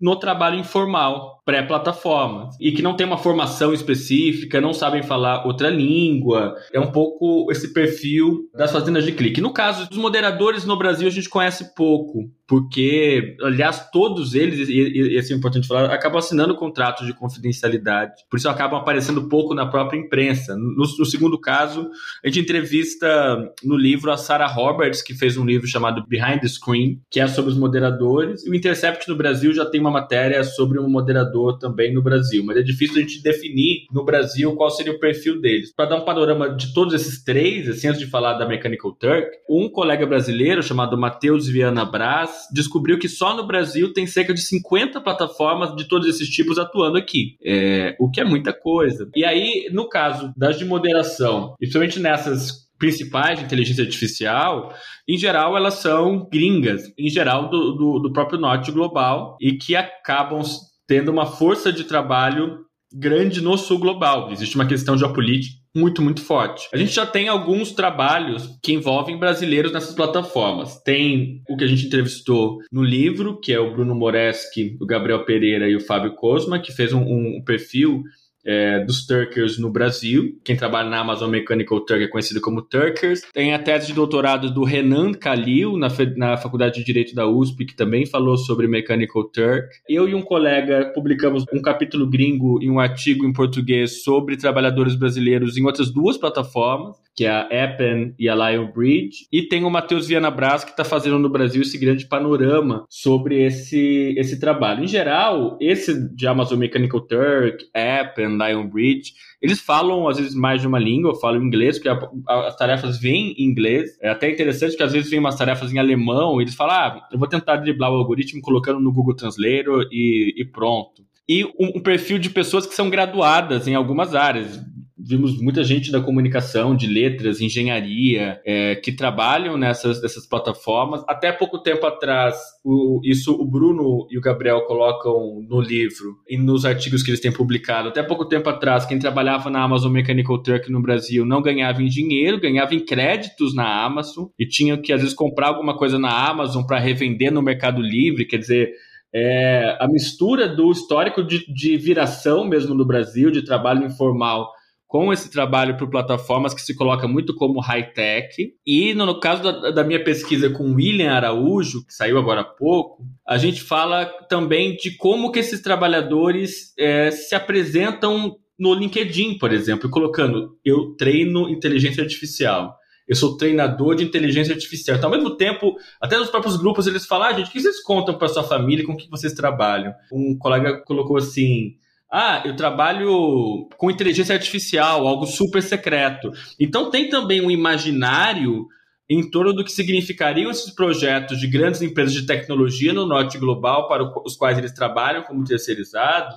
no trabalho informal, pré-plataforma, e que não tem uma formação específica, não sabem falar outra língua. É um pouco esse perfil das fazendas de clique. No caso dos moderadores no Brasil, a gente conhece pouco porque, aliás, todos eles, e, e, isso é importante falar, acabam assinando contratos de confidencialidade, por isso acabam aparecendo pouco na própria imprensa. No, no segundo caso, a gente entrevista no livro a Sarah Roberts, que fez um livro chamado Behind the Screen, que é sobre os moderadores, e o Intercept no Brasil já tem uma matéria sobre um moderador também no Brasil, mas é difícil a gente definir no Brasil qual seria o perfil deles. Para dar um panorama de todos esses três, assim, antes de falar da Mechanical Turk, um colega brasileiro chamado Matheus Viana Braz, descobriu que só no Brasil tem cerca de 50 plataformas de todos esses tipos atuando aqui, é, o que é muita coisa. E aí, no caso das de moderação, principalmente nessas principais de inteligência artificial, em geral elas são gringas, em geral do, do, do próprio norte global, e que acabam tendo uma força de trabalho grande no sul global. Existe uma questão geopolítica muito, muito forte. A gente já tem alguns trabalhos que envolvem brasileiros nessas plataformas. Tem o que a gente entrevistou no livro, que é o Bruno Moreski, o Gabriel Pereira e o Fábio Cosma, que fez um, um perfil é, dos Turkers no Brasil. Quem trabalha na Amazon Mechanical Turk é conhecido como Turkers. Tem a tese de doutorado do Renan Khalil, na, na Faculdade de Direito da USP, que também falou sobre Mechanical Turk. Eu e um colega publicamos um capítulo gringo e um artigo em português sobre trabalhadores brasileiros em outras duas plataformas, que é a Appen e a Lion Bridge. E tem o Matheus Viana Braz, que está fazendo no Brasil esse grande panorama sobre esse, esse trabalho. Em geral, esse de Amazon Mechanical Turk, Appen, Lion Bridge, eles falam às vezes mais de uma língua, falam inglês, porque a, a, as tarefas vêm em inglês. É até interessante que às vezes vem umas tarefas em alemão e eles falam, ah, eu vou tentar driblar o algoritmo colocando no Google Translator e, e pronto. E um, um perfil de pessoas que são graduadas em algumas áreas vimos muita gente da comunicação, de letras, engenharia, é, que trabalham nessas, nessas plataformas. Até pouco tempo atrás, o, isso o Bruno e o Gabriel colocam no livro e nos artigos que eles têm publicado. Até pouco tempo atrás, quem trabalhava na Amazon Mechanical Turk no Brasil não ganhava em dinheiro, ganhava em créditos na Amazon e tinha que, às vezes, comprar alguma coisa na Amazon para revender no Mercado Livre, quer dizer é, a mistura do histórico de, de viração mesmo no Brasil, de trabalho informal com esse trabalho por plataformas que se coloca muito como high-tech. E no, no caso da, da, minha pesquisa com William Araújo, que saiu agora há pouco, a gente fala também de como que esses trabalhadores é, se apresentam no LinkedIn, por exemplo, colocando eu treino inteligência artificial. Eu sou treinador de inteligência artificial. Então, ao mesmo tempo, até nos próprios grupos eles falam, ah, gente, o que vocês contam para sua família, com o que vocês trabalham? Um colega colocou assim, ah, eu trabalho com inteligência artificial, algo super secreto. Então tem também um imaginário em torno do que significariam esses projetos de grandes empresas de tecnologia no norte global para os quais eles trabalham como terceirizados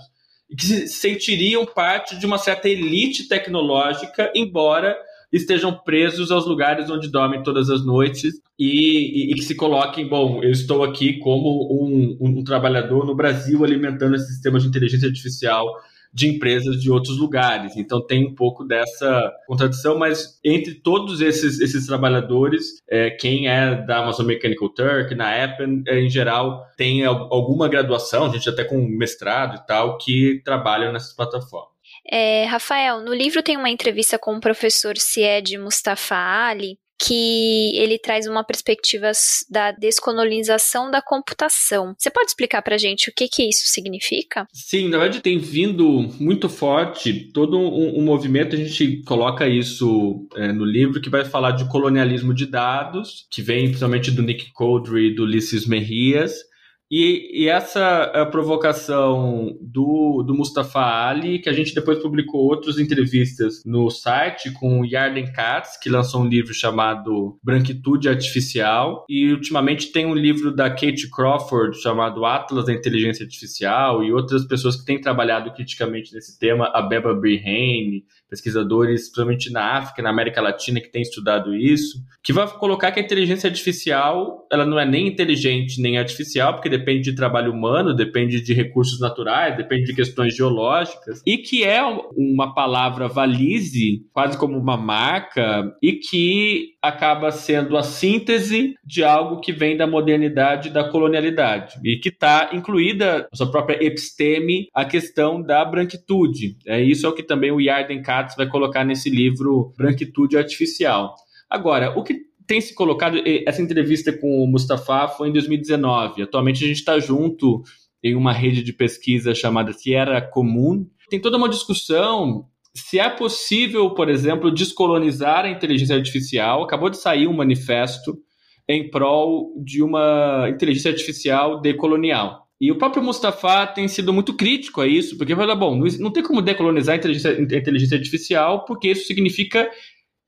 e que se sentiriam parte de uma certa elite tecnológica, embora estejam presos aos lugares onde dormem todas as noites e, e, e que se coloquem, bom, eu estou aqui como um, um, um trabalhador no Brasil alimentando esse sistema de inteligência artificial de empresas de outros lugares. Então tem um pouco dessa contradição, mas entre todos esses, esses trabalhadores, é, quem é da Amazon Mechanical Turk, na Apple, é, em geral, tem alguma graduação, gente até com mestrado e tal, que trabalham nessas plataformas. É, Rafael, no livro tem uma entrevista com o professor Sied Mustafa Ali, que ele traz uma perspectiva da descolonização da computação. Você pode explicar para a gente o que, que isso significa? Sim, na verdade tem vindo muito forte todo um, um movimento, a gente coloca isso é, no livro, que vai falar de colonialismo de dados, que vem principalmente do Nick Coldry e do Ulisses Merrias, e, e, essa é provocação do, do Mustafa Ali, que a gente depois publicou outras entrevistas no site com o Yarden Katz, que lançou um livro chamado Branquitude Artificial, e ultimamente tem um livro da Kate Crawford chamado Atlas da Inteligência Artificial, e outras pessoas que têm trabalhado criticamente nesse tema, a Beba Brehane, pesquisadores, principalmente na África, na América Latina, que têm estudado isso, que vai colocar que a inteligência artificial ela não é nem inteligente nem artificial, porque depende de trabalho humano, depende de recursos naturais, depende de questões geológicas, e que é uma palavra valise, quase como uma marca, e que acaba sendo a síntese de algo que vem da modernidade e da colonialidade, e que está incluída na sua própria episteme a questão da branquitude. É isso é o que também o Yarden Katz vai colocar nesse livro Branquitude Artificial. Agora, o que tem se colocado, essa entrevista com o Mustafa foi em 2019. Atualmente a gente está junto em uma rede de pesquisa chamada Sierra Comum. Tem toda uma discussão se é possível, por exemplo, descolonizar a inteligência artificial. Acabou de sair um manifesto em prol de uma inteligência artificial decolonial. E o próprio Mustafa tem sido muito crítico a isso, porque fala, bom, não, tem como decolonizar a inteligência, a inteligência artificial, porque isso significa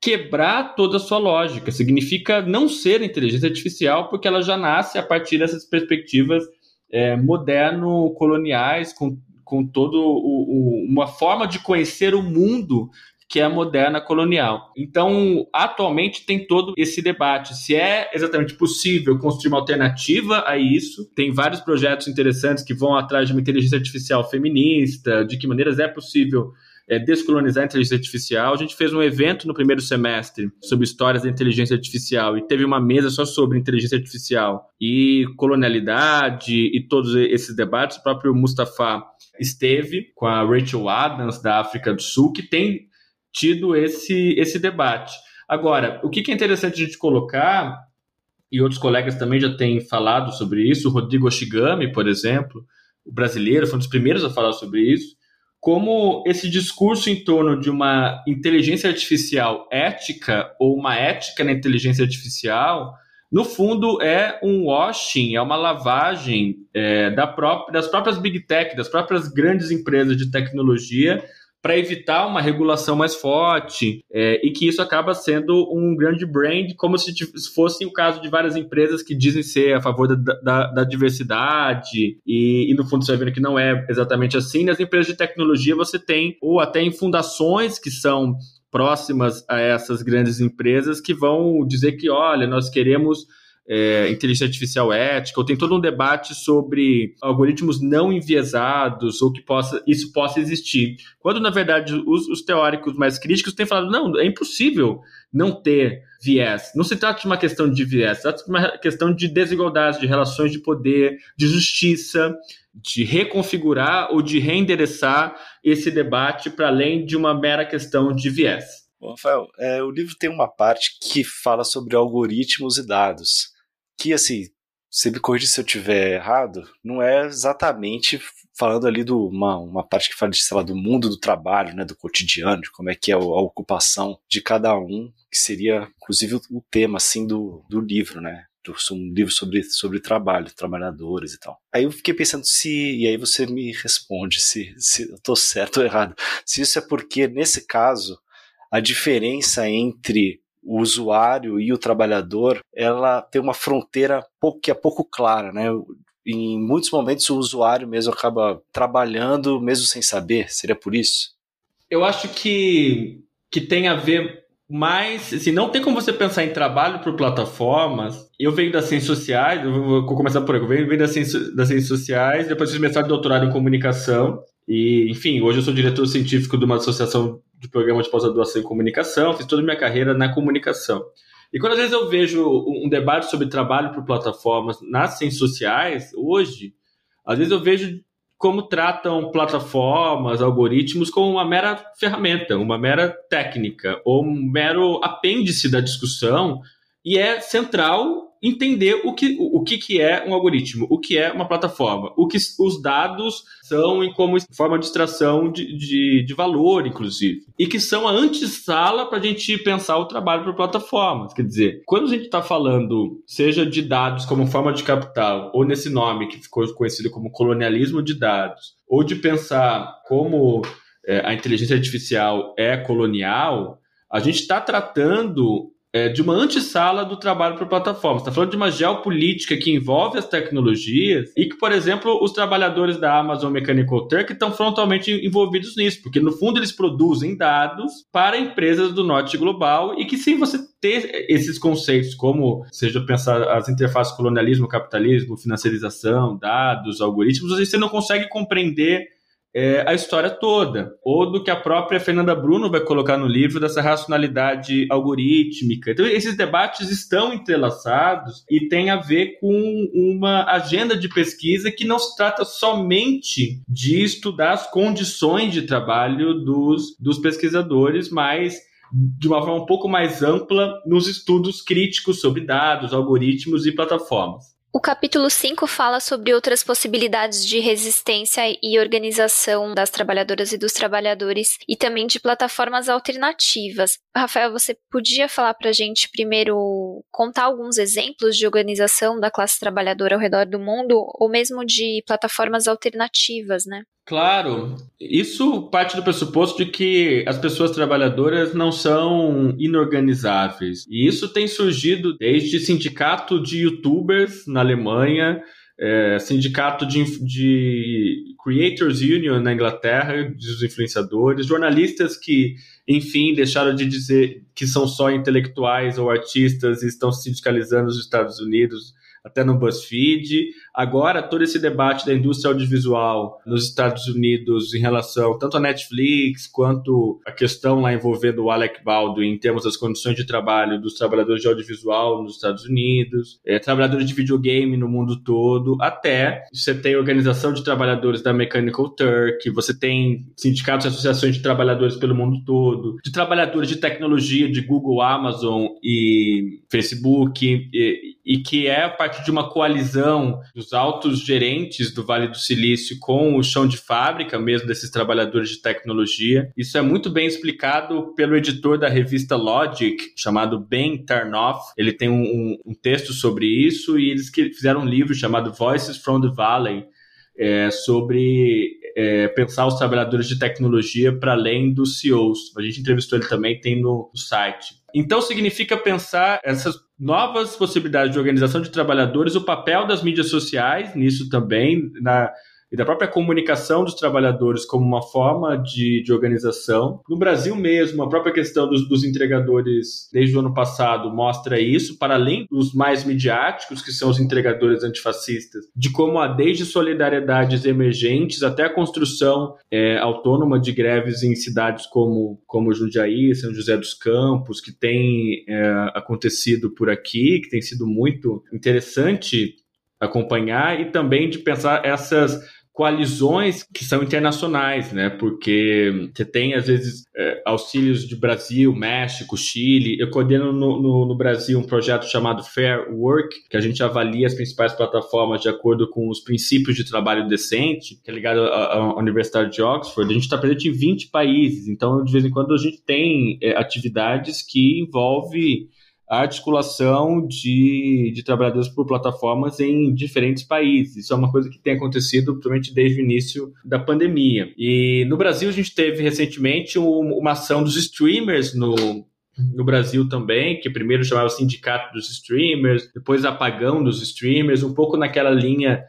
quebrar toda a sua lógica, significa não ser inteligência artificial, porque ela já nasce a partir dessas perspectivas é, moderno-coloniais, com, com toda uma forma de conhecer o mundo que é a moderna colonial. Então, atualmente tem todo esse debate se é exatamente possível construir uma alternativa a isso. Tem vários projetos interessantes que vão atrás de uma inteligência artificial feminista, de que maneiras é possível é, descolonizar a inteligência artificial. A gente fez um evento no primeiro semestre sobre histórias da inteligência artificial e teve uma mesa só sobre inteligência artificial e colonialidade e todos esses debates. O próprio Mustafa esteve com a Rachel Adams da África do Sul, que tem tido esse, esse debate. Agora, o que é interessante a gente colocar, e outros colegas também já têm falado sobre isso, o Rodrigo Oshigami, por exemplo, o brasileiro, foi um dos primeiros a falar sobre isso, como esse discurso em torno de uma inteligência artificial ética ou uma ética na inteligência artificial, no fundo é um washing, é uma lavagem é, da própria, das próprias big tech, das próprias grandes empresas de tecnologia para evitar uma regulação mais forte é, e que isso acaba sendo um grande brand, como se fosse o caso de várias empresas que dizem ser a favor da, da, da diversidade e, e, no fundo você vai vendo que não é exatamente assim. Nas empresas de tecnologia você tem, ou até em fundações que são próximas a essas grandes empresas que vão dizer que, olha, nós queremos é, inteligência artificial ética, ou tem todo um debate sobre algoritmos não enviesados, ou que possa, isso possa existir. Quando, na verdade, os, os teóricos mais críticos têm falado, não, é impossível não ter viés. Não se trata de uma questão de viés, se trata de uma questão de desigualdade, de relações de poder, de justiça, de reconfigurar ou de reendereçar esse debate para além de uma mera questão de viés. Bom, Rafael, é, o livro tem uma parte que fala sobre algoritmos e dados que assim, você me corrige se eu tiver errado, não é exatamente falando ali de uma, uma parte que fala de, sei lá, do mundo do trabalho, né, do cotidiano, de como é que é a, ocupação de cada um, que seria, inclusive, o, tema, assim, do, do livro, né, um livro sobre, sobre trabalho, trabalhadores e tal. Aí eu fiquei pensando se, e aí você me responde se, se eu tô certo ou errado, se isso é porque, nesse caso, a diferença entre o usuário e o trabalhador, ela tem uma fronteira pouco, que é pouco clara, né? Em muitos momentos o usuário mesmo acaba trabalhando mesmo sem saber, seria por isso? Eu acho que, que tem a ver mais, assim, não tem como você pensar em trabalho por plataformas. Eu venho das ciências sociais, vou começar por aí, eu venho, venho das, ciências, das ciências sociais, depois fiz mestrado e doutorado em comunicação. E, enfim, hoje eu sou diretor científico de uma associação de programa de pós-graduação em comunicação, fiz toda a minha carreira na comunicação. E quando às vezes eu vejo um debate sobre trabalho por plataformas nas ciências sociais, hoje, às vezes eu vejo como tratam plataformas, algoritmos como uma mera ferramenta, uma mera técnica, ou um mero apêndice da discussão, e é central entender o que, o que, que é um algoritmo, o que é uma plataforma, o que os dados são em como forma de extração de, de, de valor, inclusive, e que são a antessala para a gente pensar o trabalho para plataformas. Quer dizer, quando a gente está falando, seja de dados como forma de capital, ou nesse nome que ficou conhecido como colonialismo de dados, ou de pensar como é, a inteligência artificial é colonial, a gente está tratando é, de uma antessala do trabalho por plataformas. Está falando de uma geopolítica que envolve as tecnologias e que, por exemplo, os trabalhadores da Amazon Mechanical Turk estão frontalmente envolvidos nisso, porque no fundo eles produzem dados para empresas do norte global e que sem você ter esses conceitos, como seja pensar as interfaces colonialismo, capitalismo, financiarização, dados, algoritmos, você não consegue compreender é, a história toda, ou do que a própria Fernanda Bruno vai colocar no livro dessa racionalidade algorítmica. Então, esses debates estão entrelaçados e tem a ver com uma agenda de pesquisa que não se trata somente de estudar as condições de trabalho dos, dos pesquisadores, mas de uma forma um pouco mais ampla nos estudos críticos sobre dados, algoritmos e plataformas. O capítulo 5 fala sobre outras possibilidades de resistência e organização das trabalhadoras e dos trabalhadores e também de plataformas alternativas. Rafael, você podia falar para a gente primeiro contar alguns exemplos de organização da classe trabalhadora ao redor do mundo ou mesmo de plataformas alternativas, né? Claro, isso parte do pressuposto de que as pessoas trabalhadoras não são inorganizáveis. E isso tem surgido desde sindicato de youtubers na Alemanha, é, sindicato de, de Creators Union na Inglaterra, dos influenciadores, jornalistas que, enfim, deixaram de dizer que são só intelectuais ou artistas e estão se sindicalizando nos Estados Unidos até no BuzzFeed. Agora, todo esse debate da indústria audiovisual nos Estados Unidos em relação tanto à Netflix quanto a questão lá envolvendo o Alec Baldwin em termos das condições de trabalho dos trabalhadores de audiovisual nos Estados Unidos, é, trabalhadores de videogame no mundo todo, até você tem organização de trabalhadores da Mechanical Turk, você tem sindicatos e associações de trabalhadores pelo mundo todo, de trabalhadores de tecnologia de Google, Amazon e Facebook, e, e que é a partir de uma coalizão dos altos gerentes do Vale do Silício com o chão de fábrica mesmo desses trabalhadores de tecnologia. Isso é muito bem explicado pelo editor da revista Logic, chamado Ben Tarnoff. Ele tem um, um texto sobre isso e eles fizeram um livro chamado Voices from the Valley, é, sobre é, pensar os trabalhadores de tecnologia para além dos CEOs. A gente entrevistou ele também, tem no, no site. Então significa pensar essas novas possibilidades de organização de trabalhadores, o papel das mídias sociais nisso também, na, e da própria comunicação dos trabalhadores como uma forma de, de organização. No Brasil mesmo, a própria questão dos, dos, entregadores desde o ano passado mostra isso, para além dos mais midiáticos, que são os entregadores antifascistas, de como há desde solidariedades emergentes até a construção é, autônoma de greves em cidades como, como Jundiaí, São José dos Campos, que tem é, acontecido por aqui, que tem sido muito interessante acompanhar e também de pensar essas coalizões que são internacionais, né? Porque você tem, às vezes, é, auxílios de Brasil, México, Chile. Eu coordeno no, no, no, Brasil um projeto chamado Fair Work, que a gente avalia as principais plataformas de acordo com os princípios de trabalho decente, que é ligado à, Universidade de Oxford. A gente está presente em 20 países, então, de vez em quando, a gente tem é, atividades que envolvem a articulação de, de trabalhadores por plataformas em diferentes países. Isso é uma coisa que tem acontecido principalmente desde o início da pandemia. E no Brasil a gente teve recentemente uma ação dos streamers no, no Brasil também, que primeiro chamava Sindicato dos Streamers, depois Apagão dos Streamers, um pouco naquela linha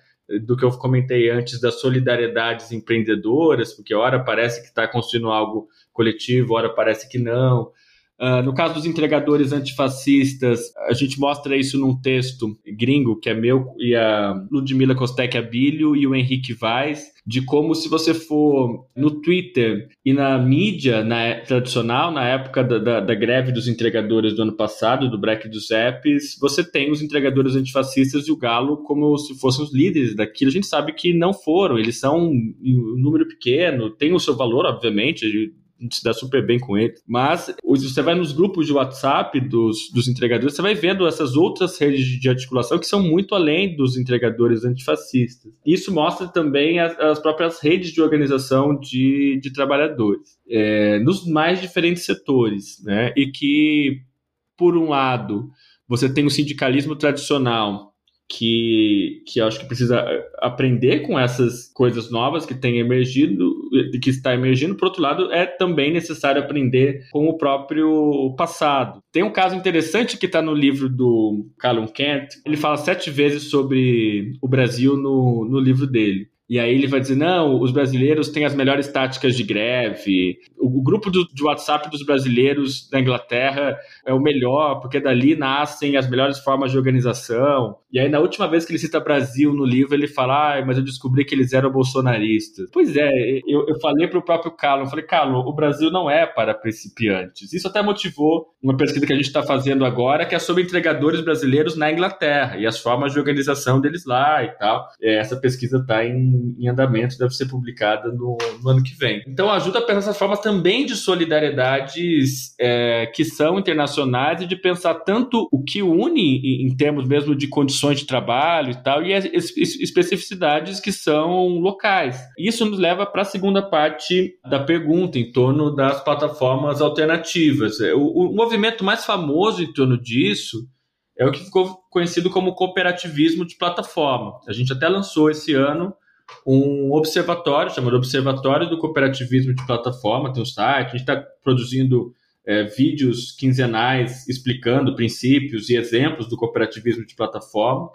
do que eu comentei antes das solidariedades empreendedoras, porque hora parece que está construindo algo coletivo, hora parece que não. Uh, no caso dos entregadores antifascistas, a gente mostra isso num texto gringo, que é meu e a Ludmila Kostek Abílio e o Henrique Vaz, de como se você for no Twitter e na mídia na, tradicional, na época da, da, da, greve dos entregadores do ano passado, do break dos apps, você tem os entregadores antifascistas e o Galo como se fossem os líderes daquilo. A gente sabe que não foram, eles são um número pequeno, tem o seu valor, obviamente, a gente se dá super bem com ele. Mas você vai nos grupos de WhatsApp dos, dos entregadores, você vai vendo essas outras redes de articulação que são muito além dos entregadores antifascistas. Isso mostra também as, as próprias redes de organização de, de trabalhadores, é, nos mais diferentes setores, né? E que, por um lado, você tem o sindicalismo tradicional, que, que acho que precisa aprender com essas coisas novas que tem emergido, que está emergindo. Por outro lado, é também necessário aprender com o próprio passado. Tem um caso interessante que está no livro do Callum Kent. Ele fala sete vezes sobre o Brasil no, no livro dele. E aí ele vai dizer: não, os brasileiros têm as melhores táticas de greve. O, grupo do, de WhatsApp dos brasileiros da Inglaterra é o melhor, porque dali nascem as melhores formas de organização. E aí, na última vez que ele cita Brasil no livro, ele fala: ah, mas eu descobri que eles eram bolsonaristas. Pois é, eu, eu falei para o próprio Carlos: eu falei, Carlos, o Brasil não é para principiantes. Isso até motivou uma pesquisa que a gente está fazendo agora, que é sobre entregadores brasileiros na Inglaterra e as formas de organização deles lá e tal. Essa pesquisa está em em, andamento, deve ser publicada no, no, ano que vem. Então ajuda a pensar essas formas também de solidariedades é, que são internacionais e de pensar tanto o que une em, em termos mesmo de condições de trabalho e tal, e as especificidades que são locais. Isso nos leva para a segunda parte da pergunta, em torno das plataformas alternativas. O, o movimento mais famoso em torno disso é o que ficou conhecido como cooperativismo de plataforma. A gente até lançou esse ano um observatório chamado Observatório do Cooperativismo de Plataforma, tem um site, a gente está produzindo é, vídeos quinzenais explicando princípios e exemplos do cooperativismo de plataforma,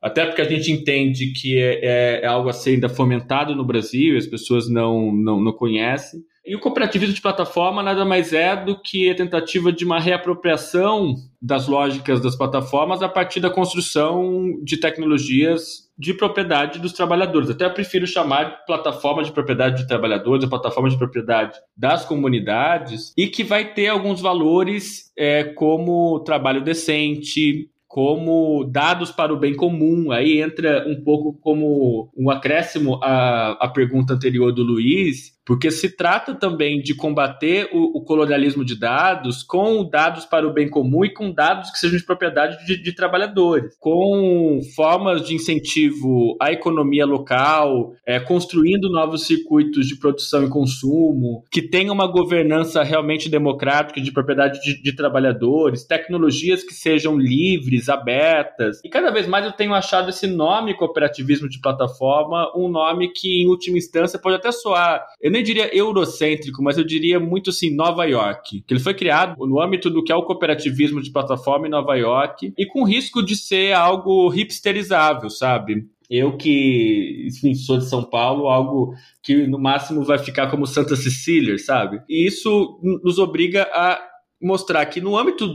até porque a gente entende que é, é, é algo a ser ainda fomentado no Brasil e as pessoas não, não, não conhecem. E o cooperativismo de plataforma nada mais é do que a tentativa de uma reapropriação das lógicas das plataformas a partir da construção de tecnologias de propriedade dos trabalhadores. Até eu prefiro chamar de plataforma de propriedade de trabalhadores, a plataforma de propriedade das comunidades, e que vai ter alguns valores é, como trabalho decente, como dados para o bem comum. Aí entra um pouco como um acréscimo à, à pergunta anterior do Luiz, porque se trata também de combater o, o, colonialismo de dados com dados para o bem comum e com dados que sejam de propriedade de, de trabalhadores, com formas de incentivo à economia local, é, construindo novos circuitos de produção e consumo, que tenham uma governança realmente democrática de propriedade de, de trabalhadores, tecnologias que sejam livres, abertas. E cada vez mais eu tenho achado esse nome cooperativismo de plataforma um nome que, em última instância, pode até soar. Eu nem diria eurocêntrico, mas eu diria muito assim, Nova York. Que ele foi criado no âmbito do que é o cooperativismo de plataforma em Nova York e com risco de ser algo hipsterizável, sabe? Eu que, enfim, sou de São Paulo, algo que no máximo vai ficar como Santa Cecília, sabe? E isso nos obriga a mostrar que no âmbito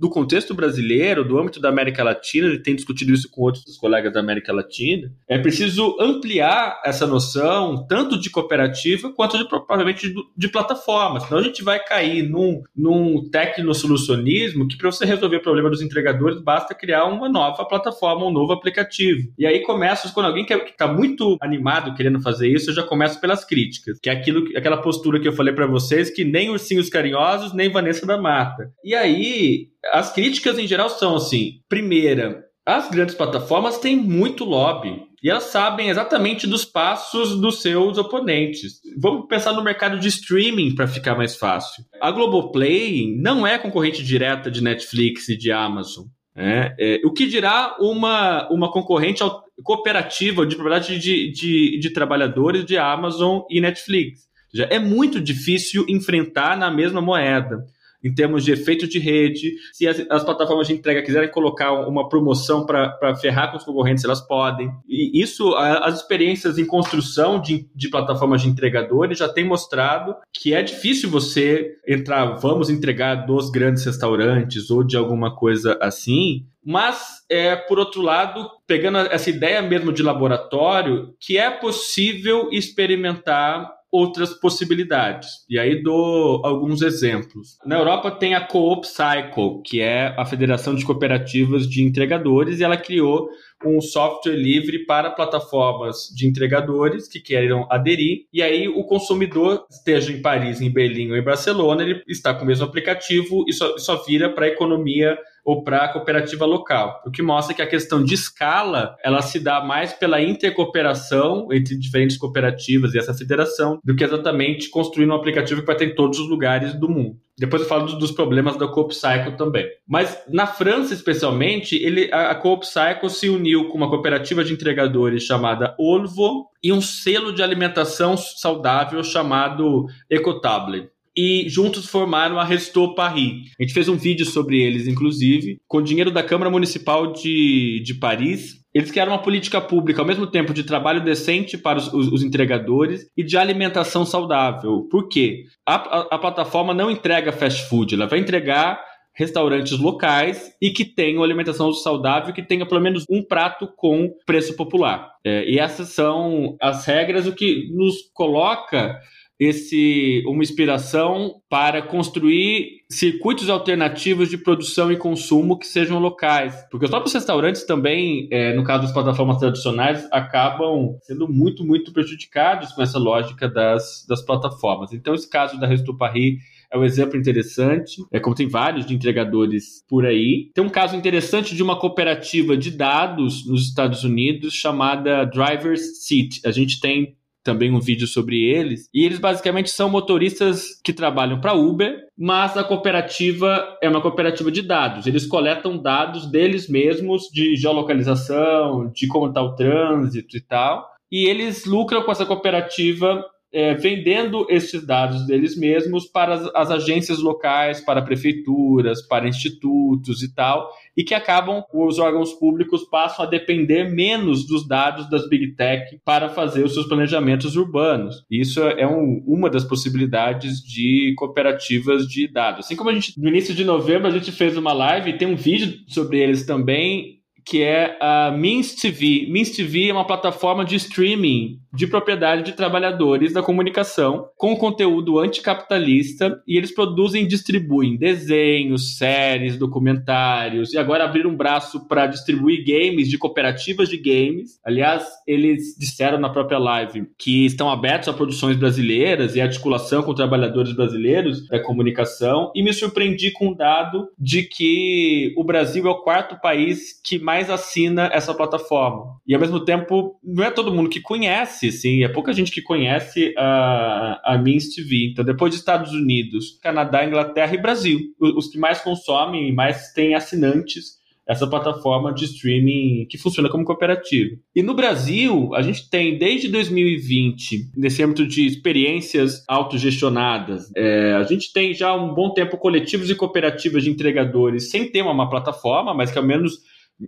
do contexto brasileiro, do âmbito da América Latina, ele tem discutido isso com outros colegas da América Latina, é preciso ampliar essa noção tanto de cooperativa quanto de, provavelmente de, de plataforma, senão a gente vai cair num, num tecnosolucionismo que para você resolver o problema dos entregadores basta criar uma nova plataforma, um novo aplicativo. E aí começa, quando alguém que está muito animado querendo fazer isso, eu já começo pelas críticas, que é aquilo, aquela postura que eu falei para vocês que nem ursinhos carinhosos, nem Vanessa da mata. E aí, as críticas em geral são assim: primeira, as grandes plataformas têm muito lobby. E elas sabem exatamente dos passos dos seus oponentes. Vamos pensar no mercado de streaming para ficar mais fácil. A Globoplay não é concorrente direta de Netflix e de Amazon. Né? É, o que dirá uma, uma concorrente cooperativa de propriedade de, de, de trabalhadores de Amazon e Netflix? Já é muito difícil enfrentar na mesma moeda. Em termos de efeito de rede. Se as, as plataformas de entrega quiserem colocar uma promoção para ferrar com os concorrentes, elas podem. E isso, as experiências em construção de, de plataformas de entregadores já têm mostrado que é difícil você entrar, vamos entregar dos grandes restaurantes ou de alguma coisa assim, mas, é, por outro lado, pegando essa ideia mesmo de laboratório, que é possível experimentar outras possibilidades. E aí dou alguns exemplos. Na Europa tem a Coop Cycle, que é a Federação de Cooperativas de Entregadores, e ela criou um software livre para plataformas de entregadores que queiram aderir. E aí o consumidor, esteja em Paris, em Berlim ou em Barcelona, ele está com o mesmo aplicativo e só, só vira para a economia ou para a cooperativa local. O que mostra que a questão de escala ela se dá mais pela intercooperação entre diferentes cooperativas e essa federação do que exatamente construir um aplicativo que vai ter em todos os lugares do mundo. Depois eu falo dos problemas da Coop Cycle também. Mas na França, especialmente, ele, a, a Coop Cycle se uniu com uma cooperativa de entregadores chamada Olvo e um selo de alimentação saudável chamado Ecotable e juntos formaram a Resto Paris. A gente fez um vídeo sobre eles, inclusive, com dinheiro da Câmara Municipal de, de Paris. Eles criaram uma política pública ao mesmo tempo de trabalho decente para os, os, os entregadores e de alimentação saudável. Por quê? A, a, a plataforma não entrega fast food, ela vai entregar restaurantes locais e que tenham alimentação saudável, que tenha pelo menos um prato com preço popular. É, e essas são as regras, o que nos coloca esse uma inspiração para construir circuitos alternativos de produção e consumo que sejam locais. Porque os próprios restaurantes também, é, no caso das plataformas tradicionais, acabam sendo muito, muito prejudicados com essa lógica das, das plataformas. Então, esse caso da Resto Paris é um exemplo interessante, é como tem vários de entregadores por aí. Tem um caso interessante de uma cooperativa de dados nos Estados Unidos chamada Driver's Seat. A gente tem também um vídeo sobre eles. E eles basicamente são motoristas que trabalham para Uber, mas a cooperativa é uma cooperativa de dados. Eles coletam dados deles mesmos de geolocalização, de como está o trânsito e tal. E eles lucram com essa cooperativa é, vendendo esses dados deles mesmos para as, as, agências locais, para prefeituras, para institutos e tal, e que acabam, os órgãos públicos passam a depender menos dos dados das Big Tech para fazer os seus planejamentos urbanos. Isso é um, uma das possibilidades de cooperativas de dados. Assim como a gente, no início de novembro, a gente fez uma live, tem um vídeo sobre eles também, que é a Means TV. TV é uma plataforma de streaming de propriedade de trabalhadores da comunicação com conteúdo anticapitalista e eles produzem e distribuem desenhos, séries, documentários e agora abriram um braço para distribuir games de cooperativas de games. Aliás, eles disseram na própria live que estão abertos a produções brasileiras e articulação com trabalhadores brasileiros da comunicação e me surpreendi com o dado de que o Brasil é o quarto país que mais assina essa plataforma. E ao mesmo tempo, não é todo mundo que conhece, sim, é pouca gente que conhece a, a Means TV. Então, depois de Estados Unidos, Canadá, Inglaterra e Brasil, os que mais consomem e mais têm assinantes essa plataforma de streaming que funciona como cooperativa. E no Brasil, a gente tem desde 2020, nesse âmbito de experiências autogestionadas, é, a gente tem já um bom tempo coletivos e cooperativas de entregadores sem ter uma plataforma, mas que ao menos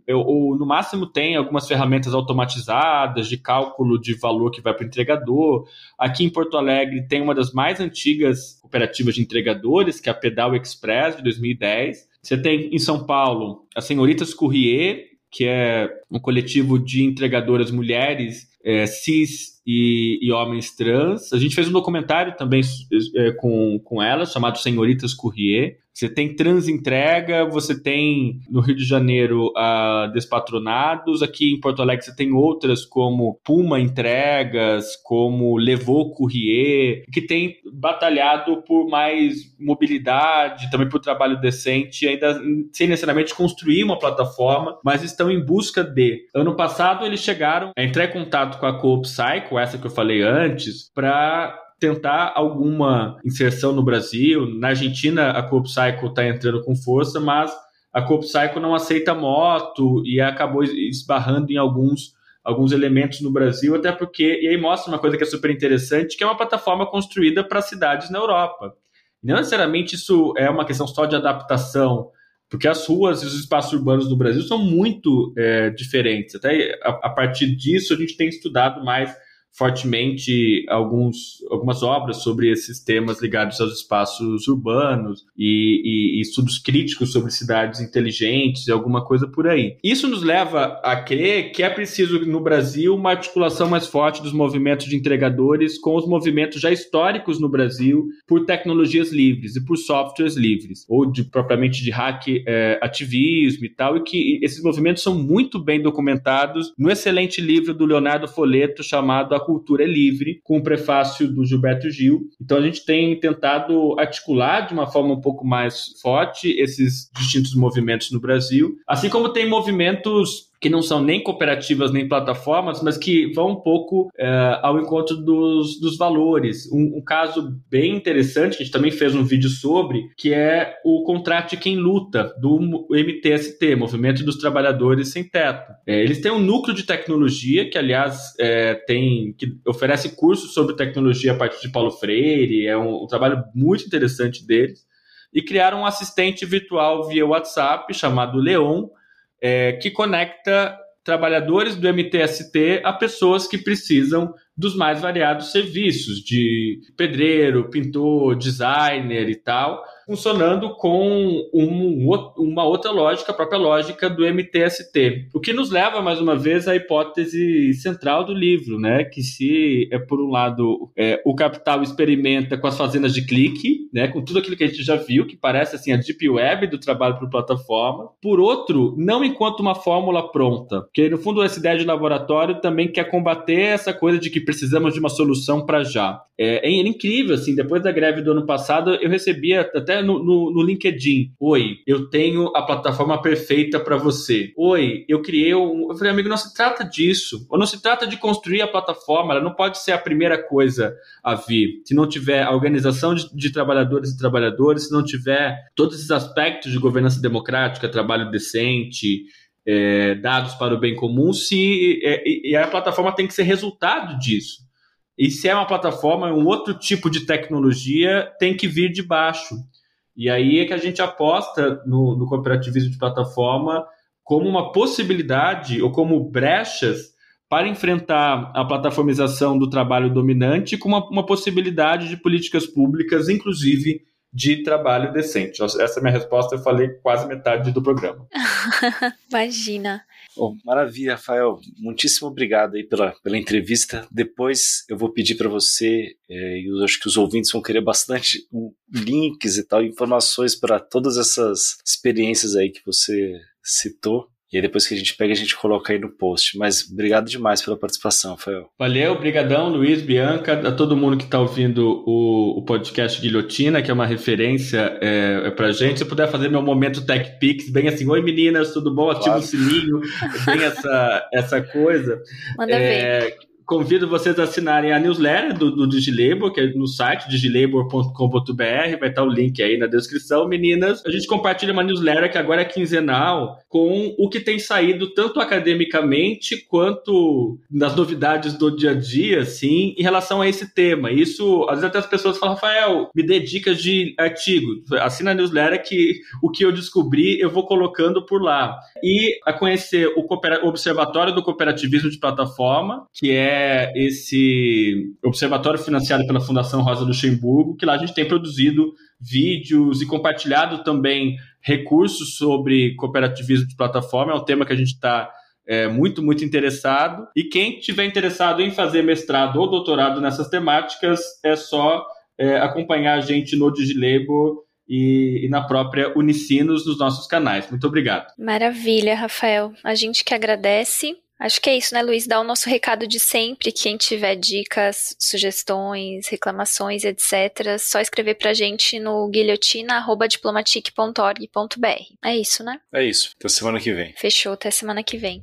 eu, ou no máximo tem algumas ferramentas automatizadas de cálculo de valor que vai para o entregador. Aqui em Porto Alegre tem uma das mais antigas cooperativas de entregadores, que é a Pedal Express, de 2010. Você tem em São Paulo a Senhoritas Courrier, que é um coletivo de entregadoras mulheres é, cis e, e, homens trans. A gente fez um documentário também é, com, com elas, chamado Senhoritas Courrier. Você tem Transentrega, você tem no Rio de Janeiro a Despatronados, aqui em Porto Alegre você tem outras como Puma Entregas, como Levou Courrier, que tem batalhado por mais mobilidade, também por trabalho decente, ainda sem necessariamente construir uma plataforma, mas estão em busca de. Ano passado eles chegaram a entrar em contato com a Coop Cycle, essa que eu falei antes, para tentar alguma inserção no Brasil. Na Argentina, a Coop Cycle está entrando com força, mas a Coop Cycle não aceita moto e acabou esbarrando em alguns alguns elementos no Brasil, até porque, e aí mostra uma coisa que é super interessante, que é uma plataforma construída para cidades na Europa. Não necessariamente isso é uma questão só de adaptação, porque as ruas e os espaços urbanos do Brasil são muito é, diferentes. Até a, a partir disso, a gente tem estudado mais fortemente alguns, algumas obras sobre esses temas ligados aos espaços urbanos e, e, e, estudos críticos sobre cidades inteligentes e alguma coisa por aí. Isso nos leva a crer que é preciso no Brasil uma articulação mais forte dos movimentos de entregadores com os movimentos já históricos no Brasil por tecnologias livres e por softwares livres, ou de propriamente de hack é, ativismo e tal, e que esses movimentos são muito bem documentados no excelente livro do Leonardo Folleto chamado A cultura é livre, com o prefácio do Gilberto Gil. Então a gente tem tentado articular de uma forma um pouco mais forte esses distintos movimentos no Brasil, assim como tem movimentos que não são nem cooperativas nem plataformas, mas que vão um pouco é, ao encontro dos, dos valores. Um, um, caso bem interessante, que a gente também fez um vídeo sobre, que é o contrato de quem luta, do MTST, Movimento dos Trabalhadores Sem Teto. É, eles têm um núcleo de tecnologia, que aliás é, tem, que oferece cursos sobre tecnologia a partir de Paulo Freire, é um, um trabalho muito interessante deles, e criaram um assistente virtual via WhatsApp chamado Leon, é, que conecta trabalhadores do MTST a pessoas que precisam dos mais variados serviços, de pedreiro, pintor, designer e tal, funcionando com um, uma outra lógica, a própria lógica do MTST. O que nos leva, mais uma vez, à hipótese central do livro, né? Que se, é por um lado, é, o capital experimenta com as fazendas de clique, né? Com tudo aquilo que a gente já viu, que parece assim a deep web do trabalho por plataforma. Por outro, não enquanto uma fórmula pronta, porque no fundo essa ideia de laboratório também quer combater essa coisa de que precisamos de uma solução para já. É, é incrível, assim, depois da greve do ano passado, eu recebia até no, no, no LinkedIn: Oi, eu tenho a plataforma perfeita para você. Oi, eu criei um. Eu falei, amigo, não se trata disso. Ou não se trata de construir a plataforma, ela não pode ser a primeira coisa a vir. Se não tiver a organização de, de trabalhadores e trabalhadores, se não tiver todos esses aspectos de governança democrática, trabalho decente, é, dados para o bem comum, se é, e a plataforma tem que ser resultado disso. E se é uma plataforma, um outro tipo de tecnologia tem que vir de baixo. E aí é que a gente aposta no, no cooperativismo de plataforma como uma possibilidade ou como brechas para enfrentar a plataformização do trabalho dominante com uma, uma possibilidade de políticas públicas, inclusive de trabalho decente. Essa é a minha resposta, eu falei quase metade do programa. [laughs] Imagina. Bom, maravilha, Rafael. Muitíssimo obrigado aí pela, pela entrevista. Depois eu vou pedir para você, é, e eu acho que os ouvintes vão querer bastante links e tal, informações para todas essas experiências aí que você citou. E aí depois que a gente pega, a gente coloca aí no post. Mas obrigado demais pela participação, Rafael. Valeu, brigadão, Luiz, Bianca, a todo mundo que está ouvindo o, o podcast Guilhotina, que é uma referência é, é pra gente. Se eu puder fazer meu momento Tech Pix, bem assim, oi meninas, tudo bom? Ativa claro. o sininho, bem essa, [laughs] essa coisa. Manda é, ver convido vocês a assinarem a newsletter do, do Digilabor, que é no site digilabor.com.br, vai estar o link aí na descrição. Meninas, a gente compartilha uma newsletter que agora é quinzenal com o que tem saído tanto academicamente quanto nas novidades do dia a dia, assim, em relação a esse tema. Isso, às vezes até as pessoas falam, Rafael, me dê dicas de artigo. Assina a newsletter que o que eu descobri eu vou colocando por lá. E a conhecer o, o Observatório do Cooperativismo de Plataforma, que é é esse observatório financiado pela Fundação Rosa Luxemburgo, que lá a gente tem produzido vídeos e compartilhado também recursos sobre cooperativismo de plataforma. É um tema que a gente está é, muito, muito interessado. E quem tiver interessado em fazer mestrado ou doutorado nessas temáticas, é só é, acompanhar a gente no Digilabor e, e, na própria Unicinos nos nossos canais. Muito obrigado. Maravilha, Rafael. A gente que agradece. Acho que é isso, né, Luiz? Dá o nosso recado de sempre. Quem tiver dicas, sugestões, reclamações, etc., só escrever pra gente no guilhotina.diplomatic.org.br. É isso, né? É isso. Até semana que vem. Fechou, até semana que vem.